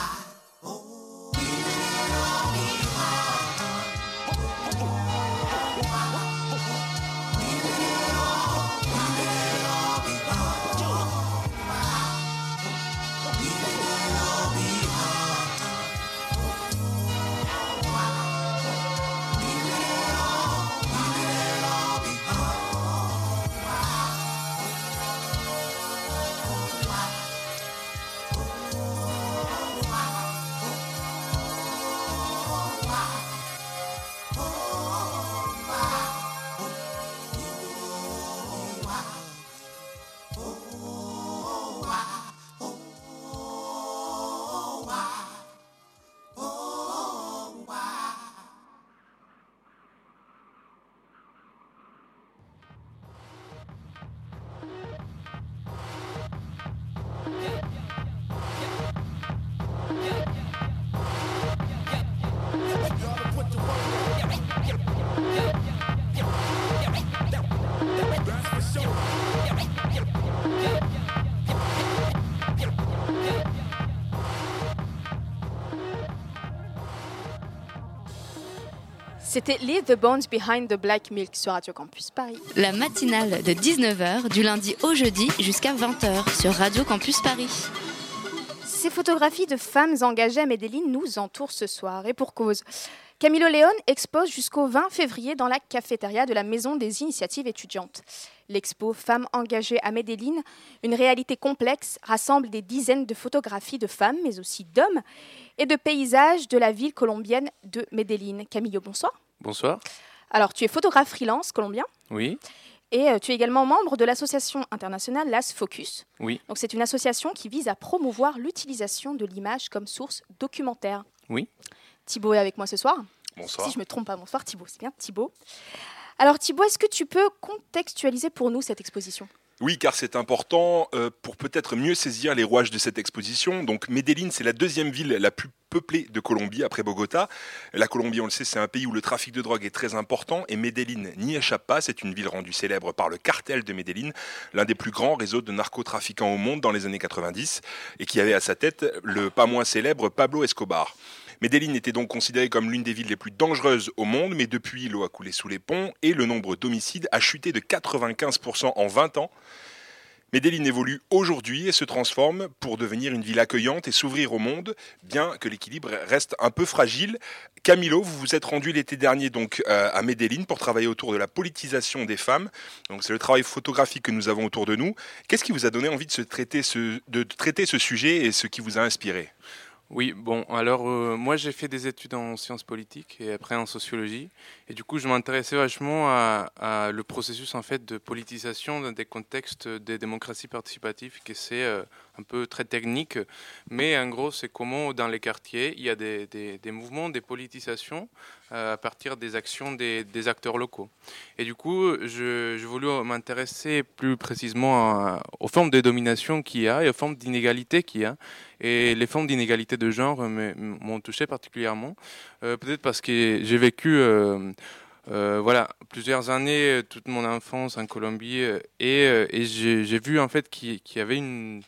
C'était Leave the Bones Behind the Black Milk sur Radio Campus Paris. La matinale de 19h du lundi au jeudi jusqu'à 20h sur Radio Campus Paris. Ces photographies de femmes engagées à Medellin nous entourent ce soir. Et pour cause, Camilo León expose jusqu'au 20 février dans la cafétéria de la Maison des Initiatives étudiantes. L'expo Femmes engagées à Medellin, une réalité complexe, rassemble des dizaines de photographies de femmes, mais aussi d'hommes, et de paysages de la ville colombienne de Medellin. Camilo, bonsoir. Bonsoir. Alors, tu es photographe freelance colombien Oui. et euh, tu es également membre de l'association internationale Las Focus. Oui. Donc, c'est une association qui vise à promouvoir l'utilisation de l'image comme source documentaire. Oui. Thibaut est avec moi ce soir. Bonsoir. Si je me trompe pas, bonsoir Thibaut, c'est bien Thibaut. Alors Thibaut, est-ce que tu peux contextualiser pour nous cette exposition? Oui, car c'est important euh, pour peut-être mieux saisir les rouages de cette exposition. Donc Medellín, c'est la deuxième ville la plus peuplée de Colombie après Bogota. La Colombie, on le sait, c'est un pays où le trafic de drogue est très important et Medellín n'y échappe pas. C'est une ville rendue célèbre par le cartel de Medellín, l'un des plus grands réseaux de narcotrafiquants au monde dans les années 90 et qui avait à sa tête le pas moins célèbre Pablo Escobar. Medellín était donc considérée comme l'une des villes les plus dangereuses au monde, mais depuis, l'eau a coulé sous les ponts et le nombre d'homicides a chuté de 95% en 20 ans. Medellín évolue aujourd'hui et se transforme pour devenir une ville accueillante et s'ouvrir au monde, bien que l'équilibre reste un peu fragile. Camilo, vous vous êtes rendu l'été dernier donc euh, à Medellín pour travailler autour de la politisation des femmes. Donc c'est le travail photographique que nous avons autour de nous. Qu'est-ce qui vous a donné envie de traiter ce sujet et ce qui vous a inspiré? Oui, bon, alors euh, moi j'ai fait des études en sciences politiques et après en sociologie. Et du coup, je m'intéressais vachement à, à le processus en fait de politisation dans des contextes des démocraties participatives, qui c'est euh, un peu très technique. Mais en gros, c'est comment dans les quartiers, il y a des, mouvements, des politisations euh, à partir des actions des, acteurs locaux. Et du coup, je, voulais m'intéresser plus précisément aux formes de domination qu'il y a et aux formes d'inégalité qu'il y a. Et les formes d'inégalité de genre m'ont touché particulièrement, euh, peut-être parce que j'ai vécu euh, euh, voilà, plusieurs années, toute mon enfance en Colombie, et, et j'ai vu en fait qu'il y avait une,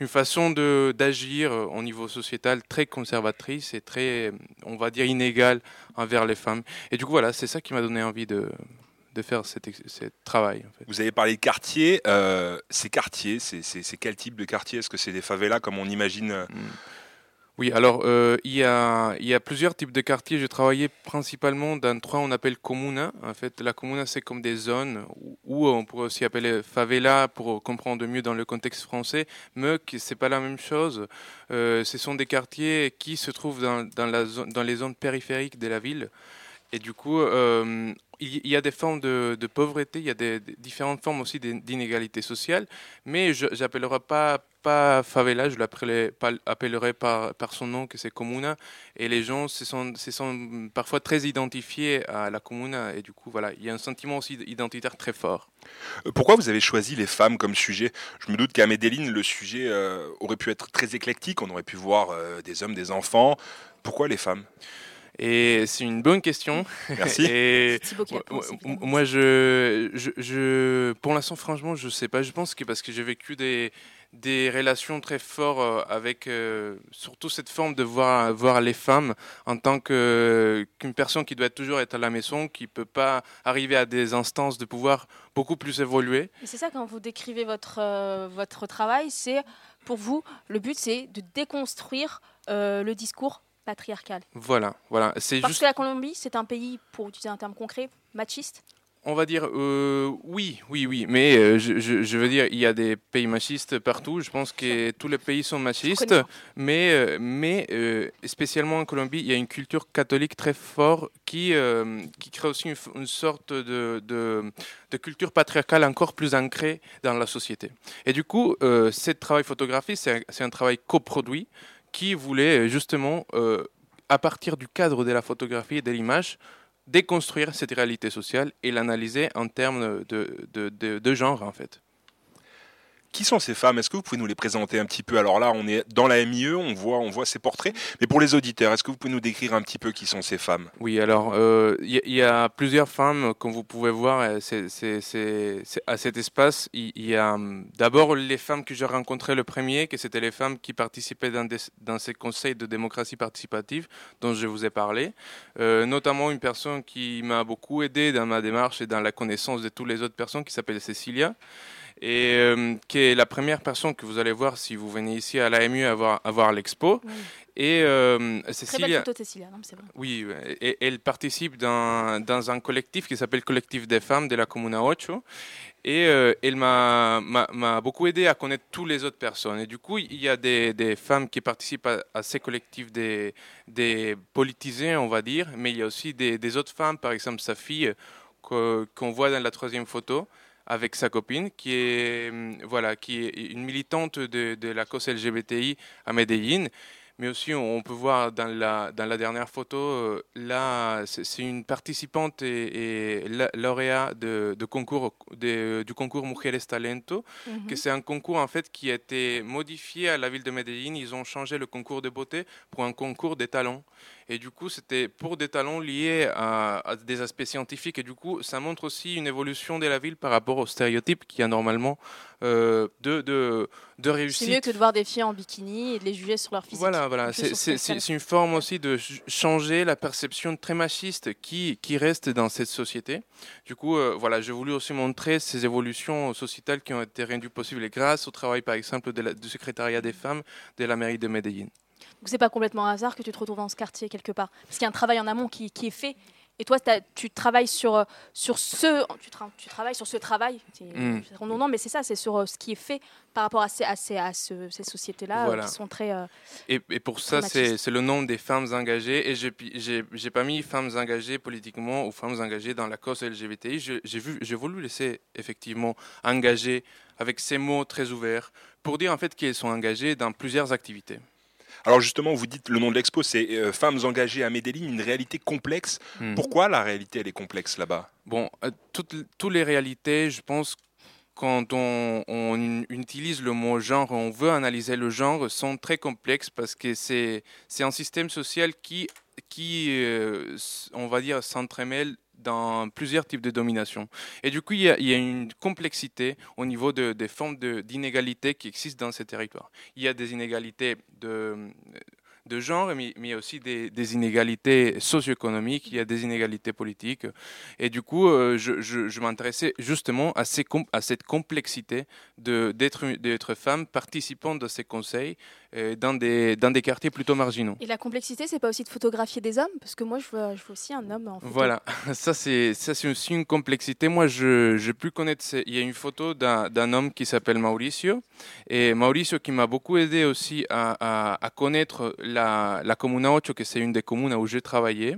une façon d'agir au niveau sociétal très conservatrice et très, on va dire, inégale envers les femmes. Et du coup, voilà, c'est ça qui m'a donné envie de, de faire cet travail. En fait. Vous avez parlé de quartiers. Euh, ces quartiers, c'est quel type de quartier? Est-ce que c'est des favelas comme on imagine Mm. Oui, alors euh, il, y a, plusieurs types de quartiers. Je travaillais principalement dans trois, on appelle comuna. En fait, la comuna, c'est comme des zones où on pourrait aussi appeler favela pour comprendre mieux dans le contexte français. Mais c'est pas la même chose. Euh, ce sont des quartiers qui se trouvent dans, dans les zones périphériques de la ville. Et du coup, euh, il y a des formes de, pauvreté, il y a différentes formes aussi d'in- d'inégalité sociale, mais je n'appellerai pas, pas favela, je l'appellerai par, son nom, que c'est comuna, et les gens se sont parfois très identifiés à la comuna, et du coup, voilà, il y a un sentiment aussi identitaire très fort. Euh, Pourquoi vous avez choisi les femmes comme sujet? Je me doute qu'à Medellin, le sujet euh, aurait pu être très éclectique. On aurait pu voir euh, des hommes, des enfants. Pourquoi les femmes? Et c'est une bonne question. Merci. Et moi- je, je, je- pour l'instant, franchement, je sais pas. Je pense que parce que j'ai vécu des, des relations très fortes euh, avec euh, surtout cette forme de voir, voir les femmes en tant que qu'une personne qui doit toujours être à la maison, qui peut pas arriver à des instances de pouvoir beaucoup plus évoluer. Et c'est ça quand vous décrivez votre, euh, votre travail, c'est pour vous, le but c'est de déconstruire euh, le discours Voilà, voilà. C'est Parce juste. que la Colombie, c'est un pays, pour utiliser un terme concret, machiste. On va dire euh, oui, oui, oui, mais euh, je, veux dire, il y a des pays machistes partout. Je pense que tous les pays sont machistes, mais, euh, mais spécialement en Colombie, il y a une culture catholique très forte qui, qui crée aussi une, sorte de, de, de culture patriarcale encore plus ancrée dans la société. Et du coup, ce travail photographique, c'est un, c'est un travail coproduit qui voulait euh, justement, euh, à partir du cadre de la photographie et de l'image, déconstruire cette réalité sociale et l'analyser en termes de, genre, en fait. Qui sont ces femmes? Est-ce que vous pouvez nous les présenter un petit peu? Alors là, on est dans la MIE, on voit, on voit ces portraits. Mais pour les auditeurs, est-ce que vous pouvez nous décrire un petit peu qui sont ces femmes? Oui, alors, euh, il y, il y a plusieurs femmes, comme vous pouvez voir, euh, à cet espace. Il y a hum, d'abord les femmes que j'ai rencontrées le premier, que c'était les femmes qui participaient dans ces conseils de démocratie participative dont je vous ai parlé. Euh, notamment une personne qui m'a beaucoup aidé dans ma démarche et dans la connaissance de toutes les autres personnes, qui s'appelle Cécilia. Et euh, qui est la première personne que vous allez voir si vous venez ici à l'AMU à voir, l'expo. Et euh, Très belle Cécilia, photo de Cécilia, non, c'est vrai. oui, et elle participe dans, dans un collectif qui s'appelle Collectif des femmes de la Comuna 8. Et euh, elle m'a beaucoup aidé à connaître toutes les autres personnes. Et du coup, il y a des, des femmes qui participent à, à ces collectifs des, des politisés, on va dire, mais il y a aussi des, des autres femmes, par exemple sa fille, que- qu'on voit dans la troisième photo avec sa copine, qui est, hum, voilà, qui est une militante de, la cause LGBTI à Medellín. Mais aussi, on peut voir dans la, dans la dernière photo, euh, là, c'est une participante et, et la- lauréat de, de concours, de- du concours Mujeres Talento, Mhm. que c'est un concours en fait qui a été modifié à la ville de Medellín. Ils ont changé le concours de beauté pour un concours des talents. Et du coup, c'était pour des talents liés à, à des aspects scientifiques. Et du coup, ça montre aussi une évolution de la ville par rapport aux stéréotypes qu'il y a normalement euh, de, de, de réussite. C'est mieux que de voir des filles en bikini et de les juger sur leur physique. Voilà, voilà. C'est- une forme aussi de ch- changer la perception très machiste qui, qui reste dans cette société. Du coup, euh, voilà, j'ai voulu aussi montrer ces évolutions sociétales qui ont été rendues possibles grâce au travail, par exemple, de la- du secrétariat des femmes de la mairie de Medellín. Donc c'est pas complètement un hasard que tu te retrouves dans ce quartier quelque part? Parce qu'il y a un travail en amont qui, qui est fait. Et toi, tu travailles sur, euh, sur ce, tu, tra- tu travailles sur ce travail. C'est Mm. redondant, mais c'est ça, c'est sur euh, ce qui est fait par rapport à ces, à ces, à ce- ces sociétés-là euh, qui sont très. euh, Et, et pour ça, c'est le nombre des femmes engagées. Et j'ai pas mis femmes engagées politiquement ou femmes engagées dans la cause LGBTI. Je- J'ai vu- j'ai voulu laisser effectivement engagées avec ces mots très ouverts pour dire en fait qu'elles sont engagées dans plusieurs activités. Alors justement, vous dites le nom de l'expo, c'est euh, Femmes engagées à Medellín, une réalité complexe. Hmm. Pourquoi la réalité, elle est complexe là-bas? Bon, euh, toutes, toutes les réalités, je pense, quand on, on utilise le mot genre, on veut analyser le genre, sont très complexes parce que c'est un système social qui, qui euh, on va dire, s'entremêle dans plusieurs types de domination. Et du coup, il y a, une complexité au niveau de- des formes de- d'inégalité qui existent dans ces territoires. Il y a des inégalités de, de genre, mais, mais aussi des, des inégalités socio-économiques, il y a des inégalités politiques. Et du coup, euh, je, je- m'intéressais justement à, ces à cette complexité d'être femme participant de ces conseils dans, des, dans des quartiers plutôt marginaux. Et la complexité, c'est pas aussi de photographier des hommes? Parce que moi, je vois, je vois aussi un homme en photo. Voilà, ça c'est ça c'est aussi une complexité. Moi, je j'ai pu connaître. Il y a une photo d'un d'un homme qui s'appelle Mauricio et Mauricio qui m'a beaucoup aidé aussi à, à, à connaître la la Comuna 8, que c'est une des communes où j'ai travaillé.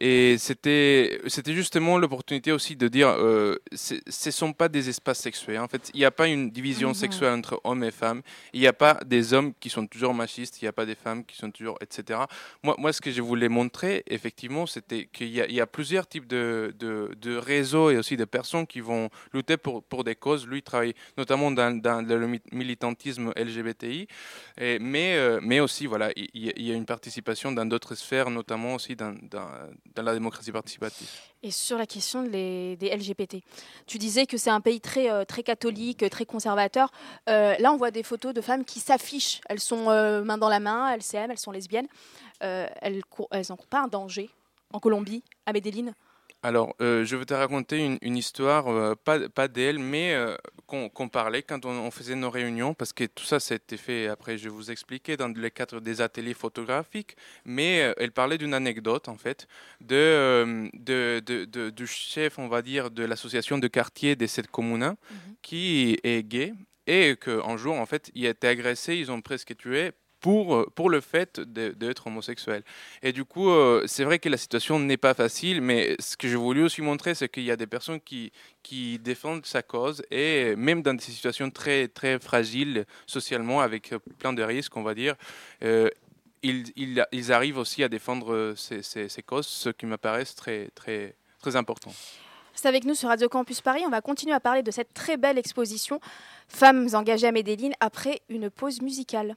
Et c'était c'était justement l'opportunité aussi de dire euh, ce sont pas des espaces sexuels. En fait, il n'y a pas une division Mhm. sexuelle entre hommes et femmes. Il n'y a pas des hommes qui sont toujours machistes. Il n'y a pas des femmes qui sont toujours etc. Moi, moi, ce que je voulais montrer, effectivement, c'était qu'il y, a- il y a plusieurs types de, de, de réseaux et aussi de personnes qui vont lutter pour, pour des causes. Lui, il travaille notamment dans, dans le mi- militantisme LGBTI, et, mais, euh, mais aussi, voilà, il, y a- il y a une participation dans d'autres sphères, notamment aussi dans, dans, dans la démocratie participative. Et sur la question de les- des LGBT, tu disais que c'est un pays très, euh, très catholique, euh, très conservateur. Euh, là, on voit des photos de femmes qui s'affichent. Elles sont euh, main dans la main, elles s'aiment, elles sont lesbiennes. Euh, elles n'en elles en courent pas un danger en Colombie, à Medellin. Alors, euh, je vais te raconter une, une histoire, euh, pas, pas d'elle, mais euh, qu'on parlait quand on, on faisait nos réunions, parce que tout ça, c'était fait, après, je vais vous expliquer, dans le cadre des ateliers photographiques, mais euh, elle parlait d'une anecdote, en fait, de, euh, de, de- de- du chef, on va dire, de l'association de quartier de cette commune, qui est gay, et qu'un jour, en fait, il a été agressé, ils ont presque tué, pour, euh, pour le fait d'être homosexuel. Et du coup, euh, c'est vrai que la situation n'est pas facile, mais ce que je voulais aussi montrer, c'est qu'il y a des personnes qui, défendent sa cause, et même dans des situations très, très fragiles socialement, avec euh, plein de risques, on va dire, ils, arrivent aussi à défendre ces, causes, ce qui paraît très, très, très important. C'est avec nous sur Radio Campus Paris. On va continuer à parler de cette très belle exposition Femmes engagées à Medellin après une pause musicale.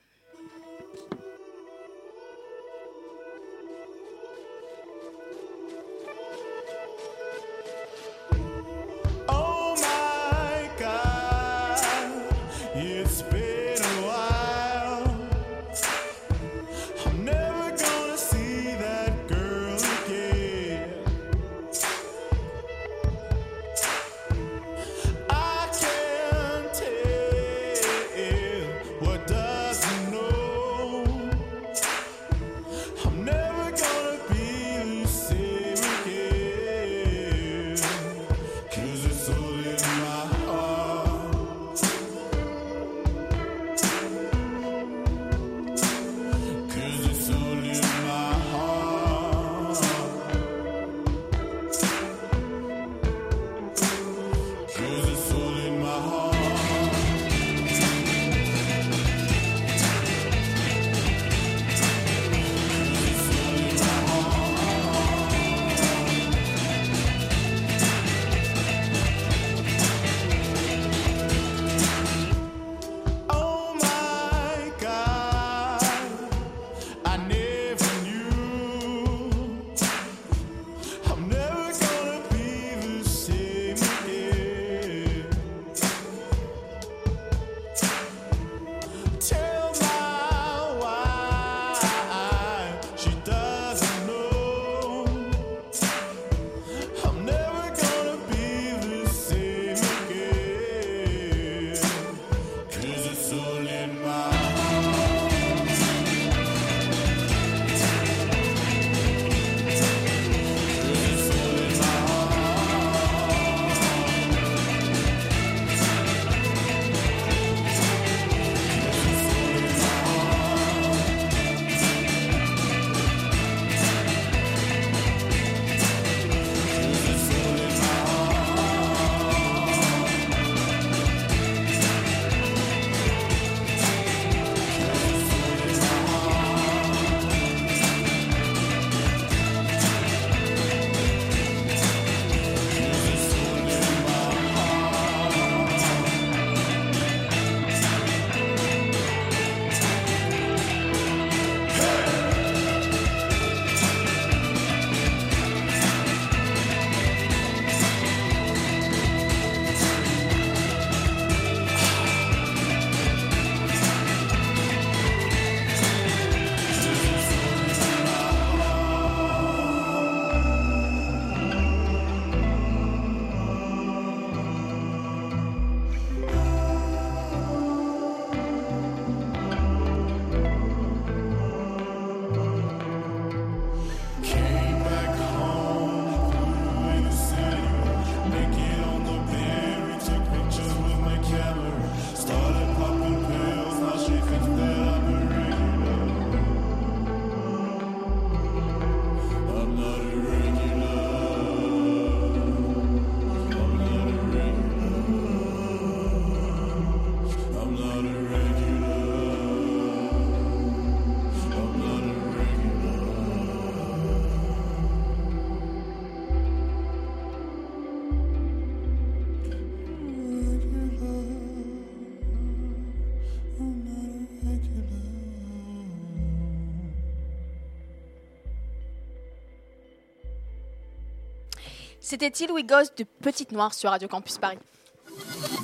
C'était We Ghost de Petite Noire sur Radio Campus Paris.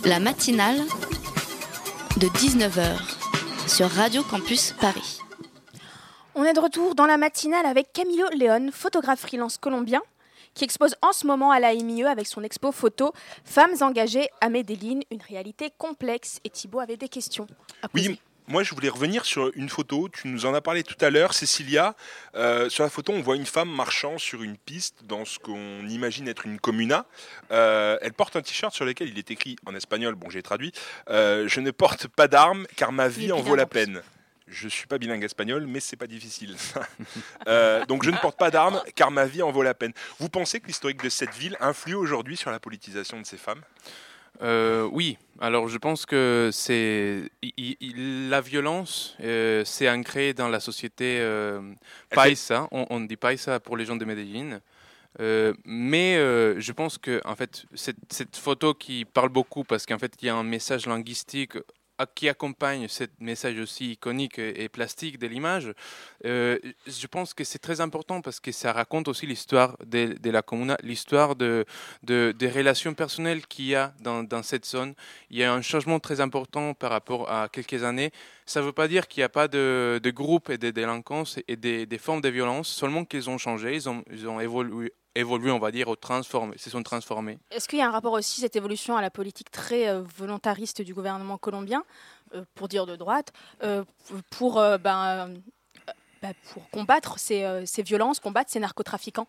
La matinale de 19h sur Radio Campus Paris. On est de retour dans la matinale avec Camilo Leon, photographe freelance colombien, qui expose en ce moment à la MIE avec son expo photo Femmes engagées à Medellin, une réalité complexe. Et Thibaut avait des questions. à poser. Oui, moi je voulais revenir sur une photo. Tu nous en as parlé tout à l'heure, Cécilia. Euh, sur la photo, on voit une femme marchant sur une piste dans ce qu'on imagine être une comuna. Euh, elle porte un t-shirt sur lequel il est écrit en espagnol, bon j'ai traduit, euh, Je ne porte pas d'armes car ma vie en vaut la peine. Je suis pas bilingue espagnol, mais c'est pas difficile. Donc je ne porte pas d'armes car ma vie en vaut la peine. Vous pensez que l'historique de cette ville influe aujourd'hui sur la politisation de ces femmes? Euh, oui, alors je pense que c'est la violence, euh, c'est ancré dans la société euh, paisa. On, on dit paisa pour les gens de Medellin. Euh, mais euh, je pense que en fait cette, cette photo qui parle beaucoup parce qu'en fait il y a un message linguistique qui accompagne ce message aussi iconique et plastique de l'image, euh, je pense que c'est très important parce que ça raconte aussi l'histoire de, la commune, l'histoire de, de- des relations personnelles qu'il y a dans, cette zone. Il y a un changement très important par rapport à quelques années. Ça ne veut pas dire qu'il n'y a pas de, groupes et de délinquances et des, formes de violence, seulement qu'ils ont changé, ils ont évolué, évolué, on va dire, se sont transformés. Est-ce qu'il y a un rapport aussi, cette évolution, à la politique très euh, volontariste du gouvernement colombien, euh, pour dire de droite, euh, pour, ben, bah, pour combattre ces violences, combattre ces narcotrafiquants?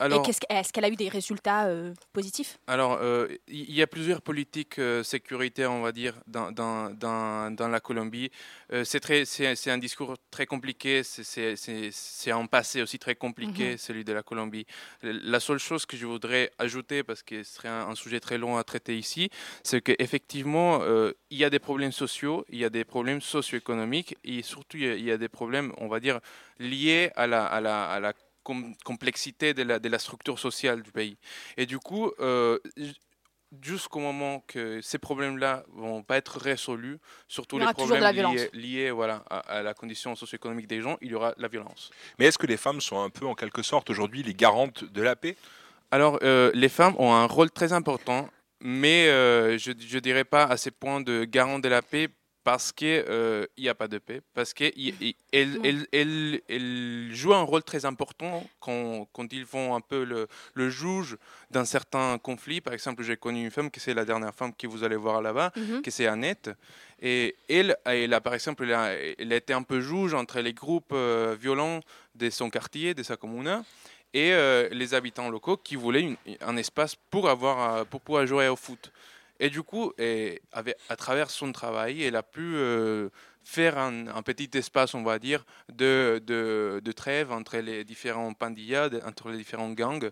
Alors- Et est-ce qu'elle a eu des résultats euh, positifs? Alors, euh, il y a plusieurs politiques euh, sécuritaires, on va dire, dans, dans, dans, dans la Colombie. C'est un discours très compliqué, c'est, un passé aussi très compliqué, Mhm. celui de la Colombie. La seule chose que je voudrais ajouter, parce que ce serait un, un sujet très long à traiter ici, c'est qu'effectivement, il y a des problèmes sociaux, il y a des problèmes socio-économiques, et surtout, il y a, il y a des problèmes, on va dire, liés à la, à la, à la com- complexité de la, de la structure sociale du pays. Et du coup, euh, jusqu'au moment que ces problèmes-là vont pas être résolus, surtout les problèmes liés, voilà, à, à la condition socio-économique des gens, il y aura la violence. Mais est-ce que les femmes sont un peu en quelque sorte aujourd'hui les garantes de la paix? Alors, euh, les femmes ont un rôle très important, mais euh, je ne dirais pas à ces points de garant de la paix parce qu'il n'y a pas de paix, parce elles jouent un rôle très important quand, quand ils font un peu le, le juge dans certains conflits. Par exemple, j'ai connu une femme, qui c'est la dernière femme que vous allez voir là-bas, Mhm. qui c'est Annette. Et elle, elle a, par exemple, elle a, elle a été un peu juge entre les groupes euh, violents de son quartier, de sa commune, et euh, les habitants locaux qui voulaient une- un espace pour, avoir, euh, pour pouvoir jouer au foot. Et du coup, à travers son travail, elle a pu euh, faire un, petit espace, on va dire, de, de, trêve entre les différents pandillas, entre les différents gangs,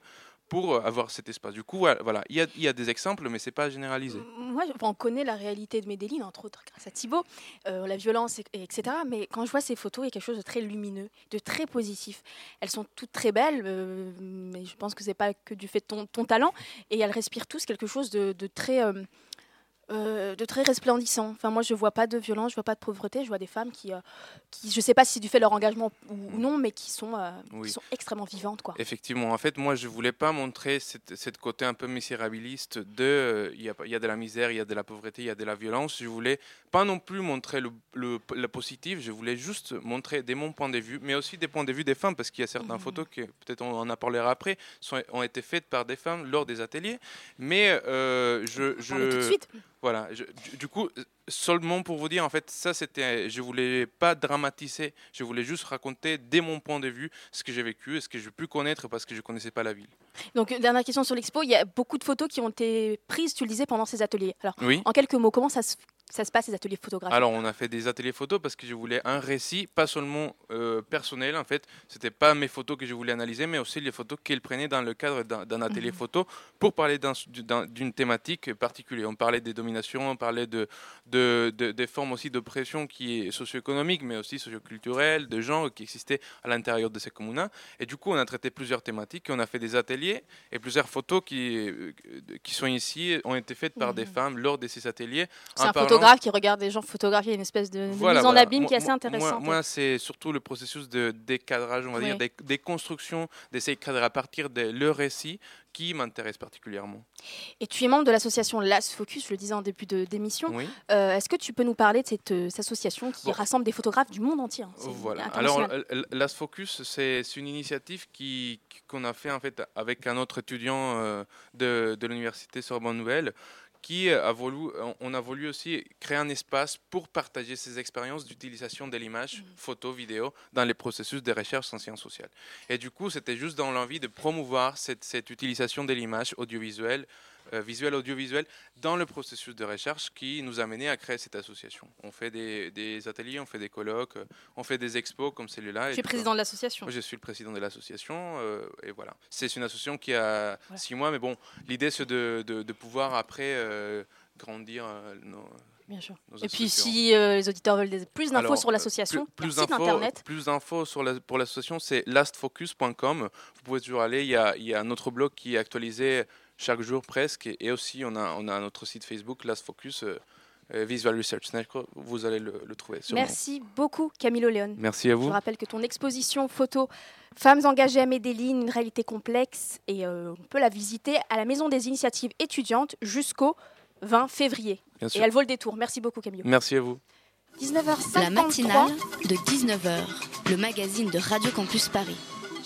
pour avoir cet espace. Du coup, voilà. Il, y a, des exemples, mais ce n'est pas généralisé. Moi, on connaît la réalité de Medellin, entre autres grâce à Thibaut, euh, la violence, et- et etc. Mais quand je vois ces photos, il y a quelque chose de très lumineux, de très positif. Elles sont toutes très belles, euh, mais je pense que c'est pas que du fait de ton, talent. Et elles respirent tous quelque chose de, très, euh, euh, de très resplendissant. Enfin, moi, je vois pas de violence, je vois pas de pauvreté. Je vois des femmes qui, euh, qui je sais pas si du fait de leur engagement ou, ou non, mais qui sont, euh, Oui. qui sont extrêmement vivantes, quoi. Effectivement, en fait, moi, je voulais pas montrer cette, cette côté un peu misérabiliste de euh, il y, a, y de la misère, il y a de la pauvreté, il y a de la violence. Je voulais pas non plus montrer le, le, le positif, je voulais juste montrer de mon point de vue, mais aussi des points de vue des femmes, parce qu'il y a certaines photos qui, peut-être on en parlera après, sont, ont été faites par des femmes lors des ateliers. Mais je. je tout de suite. Voilà, je- du, coup, seulement pour vous dire, en fait, ça c'était, je voulais pas dramatiser, je voulais juste raconter dès mon point de vue ce que j'ai vécu et ce que j'ai pu connaître parce que je connaissais pas la ville. Donc, euh, dernière question sur l'expo. Il y a beaucoup de photos qui ont été prises, tu le disais, pendant ces ateliers. Alors, Oui. en quelques mots, comment ça se, ça se passe, ces ateliers photographiques Alors, on a fait des ateliers photos parce que je voulais un récit, pas seulement euh, personnel, en fait, c'était pas mes photos que je voulais analyser, mais aussi les photos qu'elle prenait dans le cadre d'un atelier Mhm. photo pour parler d'un- d'un- d'une thématique particulière. On parlait des dominations, on parlait de, de, de- des formes aussi d'oppression qui est socio-économique, mais aussi socio-culturelle, de genre qui existaient à l'intérieur de ces communes. Et du coup, on a traité plusieurs thématiques, on a fait des ateliers et plusieurs photos qui, euh, qui sont ici ont été faites par des Mhm. femmes lors de ces ateliers. C'est un photographe qui regarde des gens photographier une espèce de, voilà, mise en voilà. abîme qui est assez intéressante. Moi, moi, c'est surtout le processus de décadrage, on va dire, des, des constructions, d'essayer de cadrer à partir de leur récit qui m'intéresse particulièrement. Et tu es membre de l'association Last Focus, je le disais en début de- d'émission. Oui. Euh, Est-ce que tu peux nous parler de cette, euh, cette association qui Bon. rassemble des photographes du monde entier hein, Voilà. Alors, international. l- l- Last Focus, c'est une initiative qui qu'on a fait en fait avec un autre étudiant euh, de, de l'université Sorbonne Nouvelle, qui a voulu, on- on a voulu aussi créer un espace pour partager ses expériences d'utilisation de l'image, photo, vidéo, dans les processus de recherche en sciences sociales. Et du coup, c'était juste dans l'envie de promouvoir cette, cette utilisation de l'image audiovisuelle, euh, visuelle, audiovisuelle, dans le processus de recherche qui nous a mené à créer cette association. On fait des, des ateliers, on fait des colloques, euh, on fait des expos comme celui-là. Tu es président de l'association. Je suis le président de l'association. euh, et voilà. C'est une association qui a six mois, mais bon, l'idée, c'est de, de- de pouvoir après euh, grandir euh, nos. Bien sûr. Et puis si euh, les auditeurs veulent des- plus d'infos sur l'association, plus, plus site d'infos- internet. Plus d'infos sur la- pour l'association, c'est lastfocus.com. Vous pouvez toujours aller. Il y, a, il y a un autre blog qui est actualisé chaque jour presque. Et, et aussi, on a, on a notre site Facebook, Last Focus euh, euh, Visual Research Network. Vous allez le, le trouver. sûrement. Merci beaucoup Camilo Léon. Merci à vous. Je rappelle que ton exposition photo Femmes engagées à Medellin, une réalité complexe, et euh, on peut la visiter à la Maison des initiatives étudiantes jusqu'au 20 février. Bien Et sûr. elle vaut le détour. Merci beaucoup Camilo. Merci à vous. 19h53. La matinale de 19h, le magazine de Radio Campus Paris.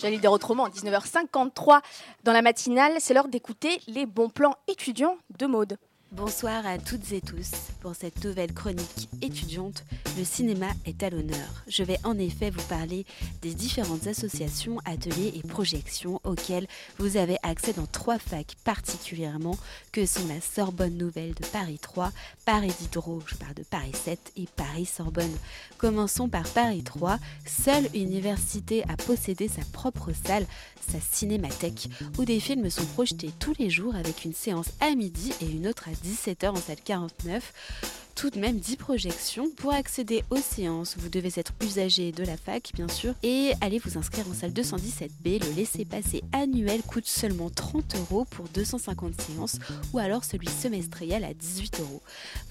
J'allais dire autrement, 19h53 dans la matinale, c'est l'heure d'écouter les bons plans étudiants de mode. Bonsoir à toutes et tous. Pour cette nouvelle chronique étudiante, le cinéma est à l'honneur. Je vais en effet vous parler des différentes associations, ateliers et projections auxquelles vous avez accès dans trois facs particulièrement, que sont la Sorbonne Nouvelle de Paris 3, Paris Diderot, je parle de Paris 7 et Paris Sorbonne. Commençons par Paris 3, seule université à posséder sa propre salle, sa cinémathèque, où des films sont projetés tous les jours avec une séance à midi et une autre à 17h en salle 49. Tout de même 10 projections. Pour accéder aux séances, vous devez être usager de la fac, bien sûr, et allez vous inscrire en salle 217B. Le laissez-passer annuel coûte seulement 30 euros pour 250 séances, ou alors celui semestriel à 18 euros.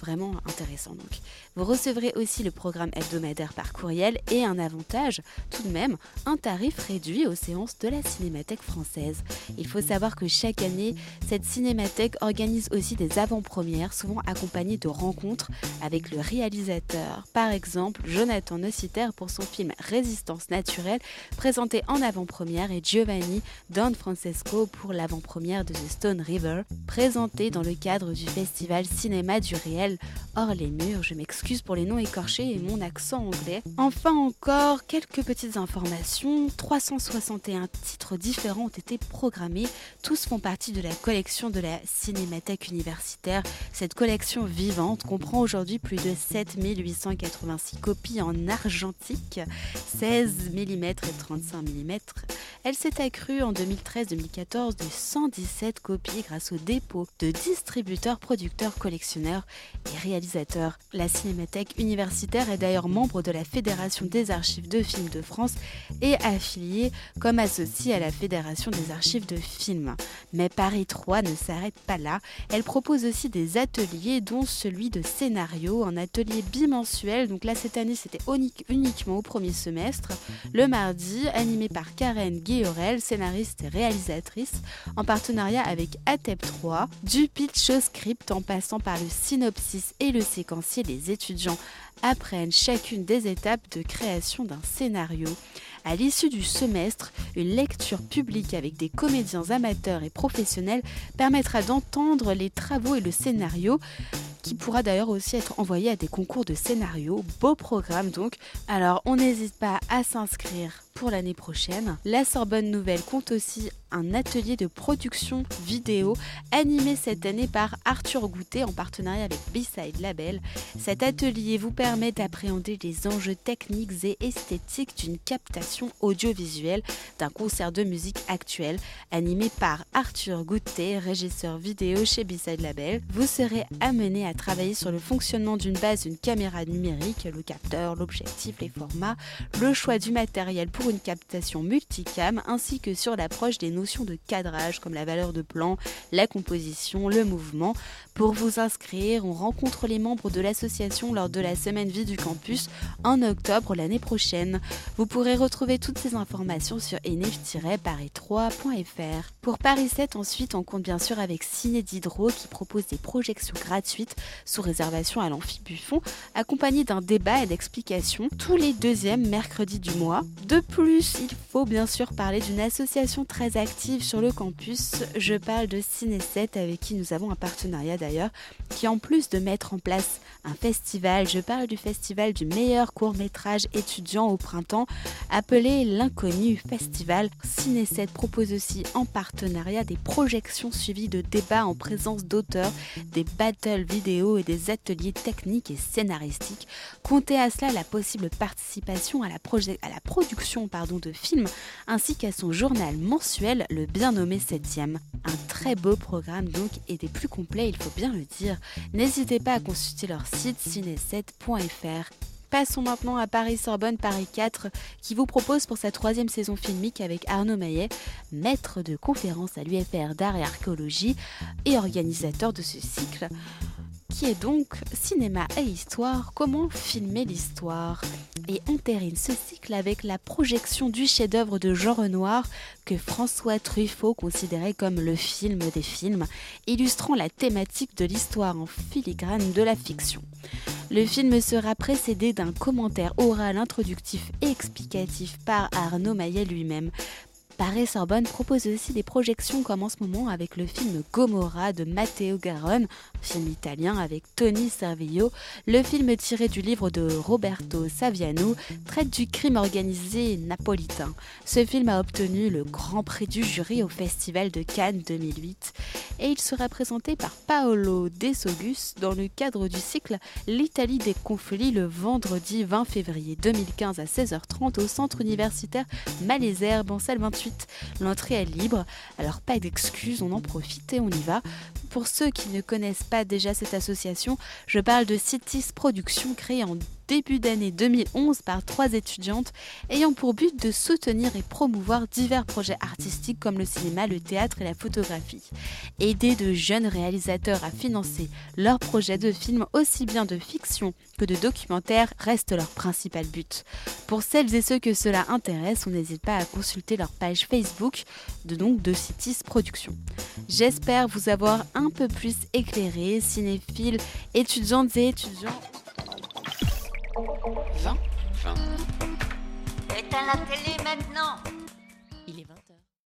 Vraiment intéressant donc. Vous recevrez aussi le programme hebdomadaire par courriel et un avantage, tout de même, un tarif réduit aux séances de la Cinémathèque française. Il faut savoir que chaque année, cette cinémathèque organise aussi des avant-premières, souvent accompagnées de rencontres avec le réalisateur. Par exemple, Jonathan Nociter pour son film Résistance naturelle, présenté en avant-première, et Giovanni Don Francesco pour l'avant-première de The Stone River, présenté dans le cadre du festival Cinéma du réel hors les murs. Je m'excuse pour les noms écorchés et mon accent anglais. Enfin encore, quelques petites informations. 361 titres différents ont été programmés. Tous font partie de la collection de la Cinémathèque universitaire. Cette collection vivante comprend aujourd'hui plus de 7886 copies en argentique, 16 mm et 35 mm. Elle s'est accrue en 2013-2014 de 117 copies grâce au dépôt de distributeurs, producteurs, collectionneurs et réalisateurs. La Cinémathèque universitaire est d'ailleurs membre de la Fédération des archives de films de France et affiliée comme associée à la Fédération des archives de films. Mais Paris 3 ne s'arrête pas là. Elle propose aussi des ateliers, dont celui de scénario, un atelier bimensuel. Donc là, cette année, c'était unique- uniquement au premier semestre. Le mardi, animé par Karen Guéorel, scénariste et réalisatrice, en partenariat avec ATEP 3. Du pitch au script en passant par le synopsis et le séquencier, les étudiants apprennent chacune des étapes de création d'un scénario. À l'issue du semestre, une lecture publique avec des comédiens amateurs et professionnels permettra d'entendre les travaux et le scénario qui pourra d'ailleurs aussi être envoyé à des concours de scénario. Beau programme donc. Alors on n'hésite pas à s'inscrire pour l'année prochaine. La Sorbonne Nouvelle compte aussi un atelier de production vidéo animé cette année par Arthur Goutet en partenariat avec B-Side Label. Cet atelier vous permet d'appréhender les enjeux techniques et esthétiques d'une captation audiovisuelle d'un concert de musique actuel animé par Arthur Goutet, régisseur vidéo chez B-Side Label. Vous serez amené à travailler sur le fonctionnement d'une base d'une caméra numérique, le capteur, l'objectif, les formats, le choix du matériel pour une captation multicam ainsi que sur l'approche des notions de cadrage comme la valeur de plan, la composition, le mouvement. Pour vous inscrire, on rencontre les membres de l'association lors de la semaine vie du campus en octobre l'année prochaine. Vous pourrez retrouver toutes ces informations sur enif-paris3.fr. Pour Paris 7, ensuite, on compte bien sûr avec Ciné Diderot qui propose des projections gratuites sous réservation à l'Amphi Buffon, accompagnées d'un débat et d'explications tous les deuxièmes mercredis du mois. De plus, il faut bien sûr parler d'une association très active sur le campus. Je parle de Ciné 7 avec qui nous avons un partenariat d'ailleurs, qui en plus de mettre en place un festival, je parle du festival du meilleur court métrage étudiant au printemps, appelé l'Inconnu Festival. Ciné 7 propose aussi en partenariat des projections suivies de débats en présence d'auteurs, des battles vidéo et des ateliers techniques et scénaristiques. Comptez à cela la possible participation à la, production de films ainsi qu'à son journal mensuel, le bien nommé 7e. Un très beau programme donc et des plus complets, il faut bien le dire. N'hésitez pas à consulter leur site ciné7.fr. Passons maintenant à Paris-Sorbonne Paris 4 qui vous propose pour sa troisième saison filmique avec Arnaud Maillet, maître de conférence à l'UFR d'art et archéologie et organisateur de ce cycle qui est donc Cinéma et Histoire, comment filmer l'histoire? Et entérine ce cycle avec la projection du chef-d'œuvre de Jean Renoir que François Truffaut considérait comme le film des films, illustrant la thématique de l'histoire en filigrane de la fiction. Le film sera précédé d'un commentaire oral introductif et explicatif par Arnaud Maillet lui-même. Paris-Sorbonne propose aussi des projections comme en ce moment avec le film Gomorra de Matteo Garonne, film italien avec Tony Servillo. Le film tiré du livre de Roberto Saviano traite du crime organisé napolitain. Ce film a obtenu le Grand Prix du jury au Festival de Cannes 2008 et il sera présenté par Paolo De Sogus dans le cadre du cycle L'Italie des conflits le vendredi 20 février 2015 à 16h30 au centre universitaire Malesherbes en salle 28. L'entrée est libre, alors pas d'excuses, on en profite et on y va. Pour ceux qui ne connaissent pas déjà cette association, je parle de Cities Productions créée en début d'année 2011 par trois étudiantes ayant pour but de soutenir et promouvoir divers projets artistiques comme le cinéma, le théâtre et la photographie. Aider de jeunes réalisateurs à financer leurs projets de films aussi bien de fiction que de documentaire reste leur principal but. Pour celles et ceux que cela intéresse, on n'hésite pas à consulter leur page Facebook de donc de Cities Productions. J'espère vous avoir un peu plus éclairé, cinéphiles, étudiantes et étudiants. 20 20. Éteins la télé maintenant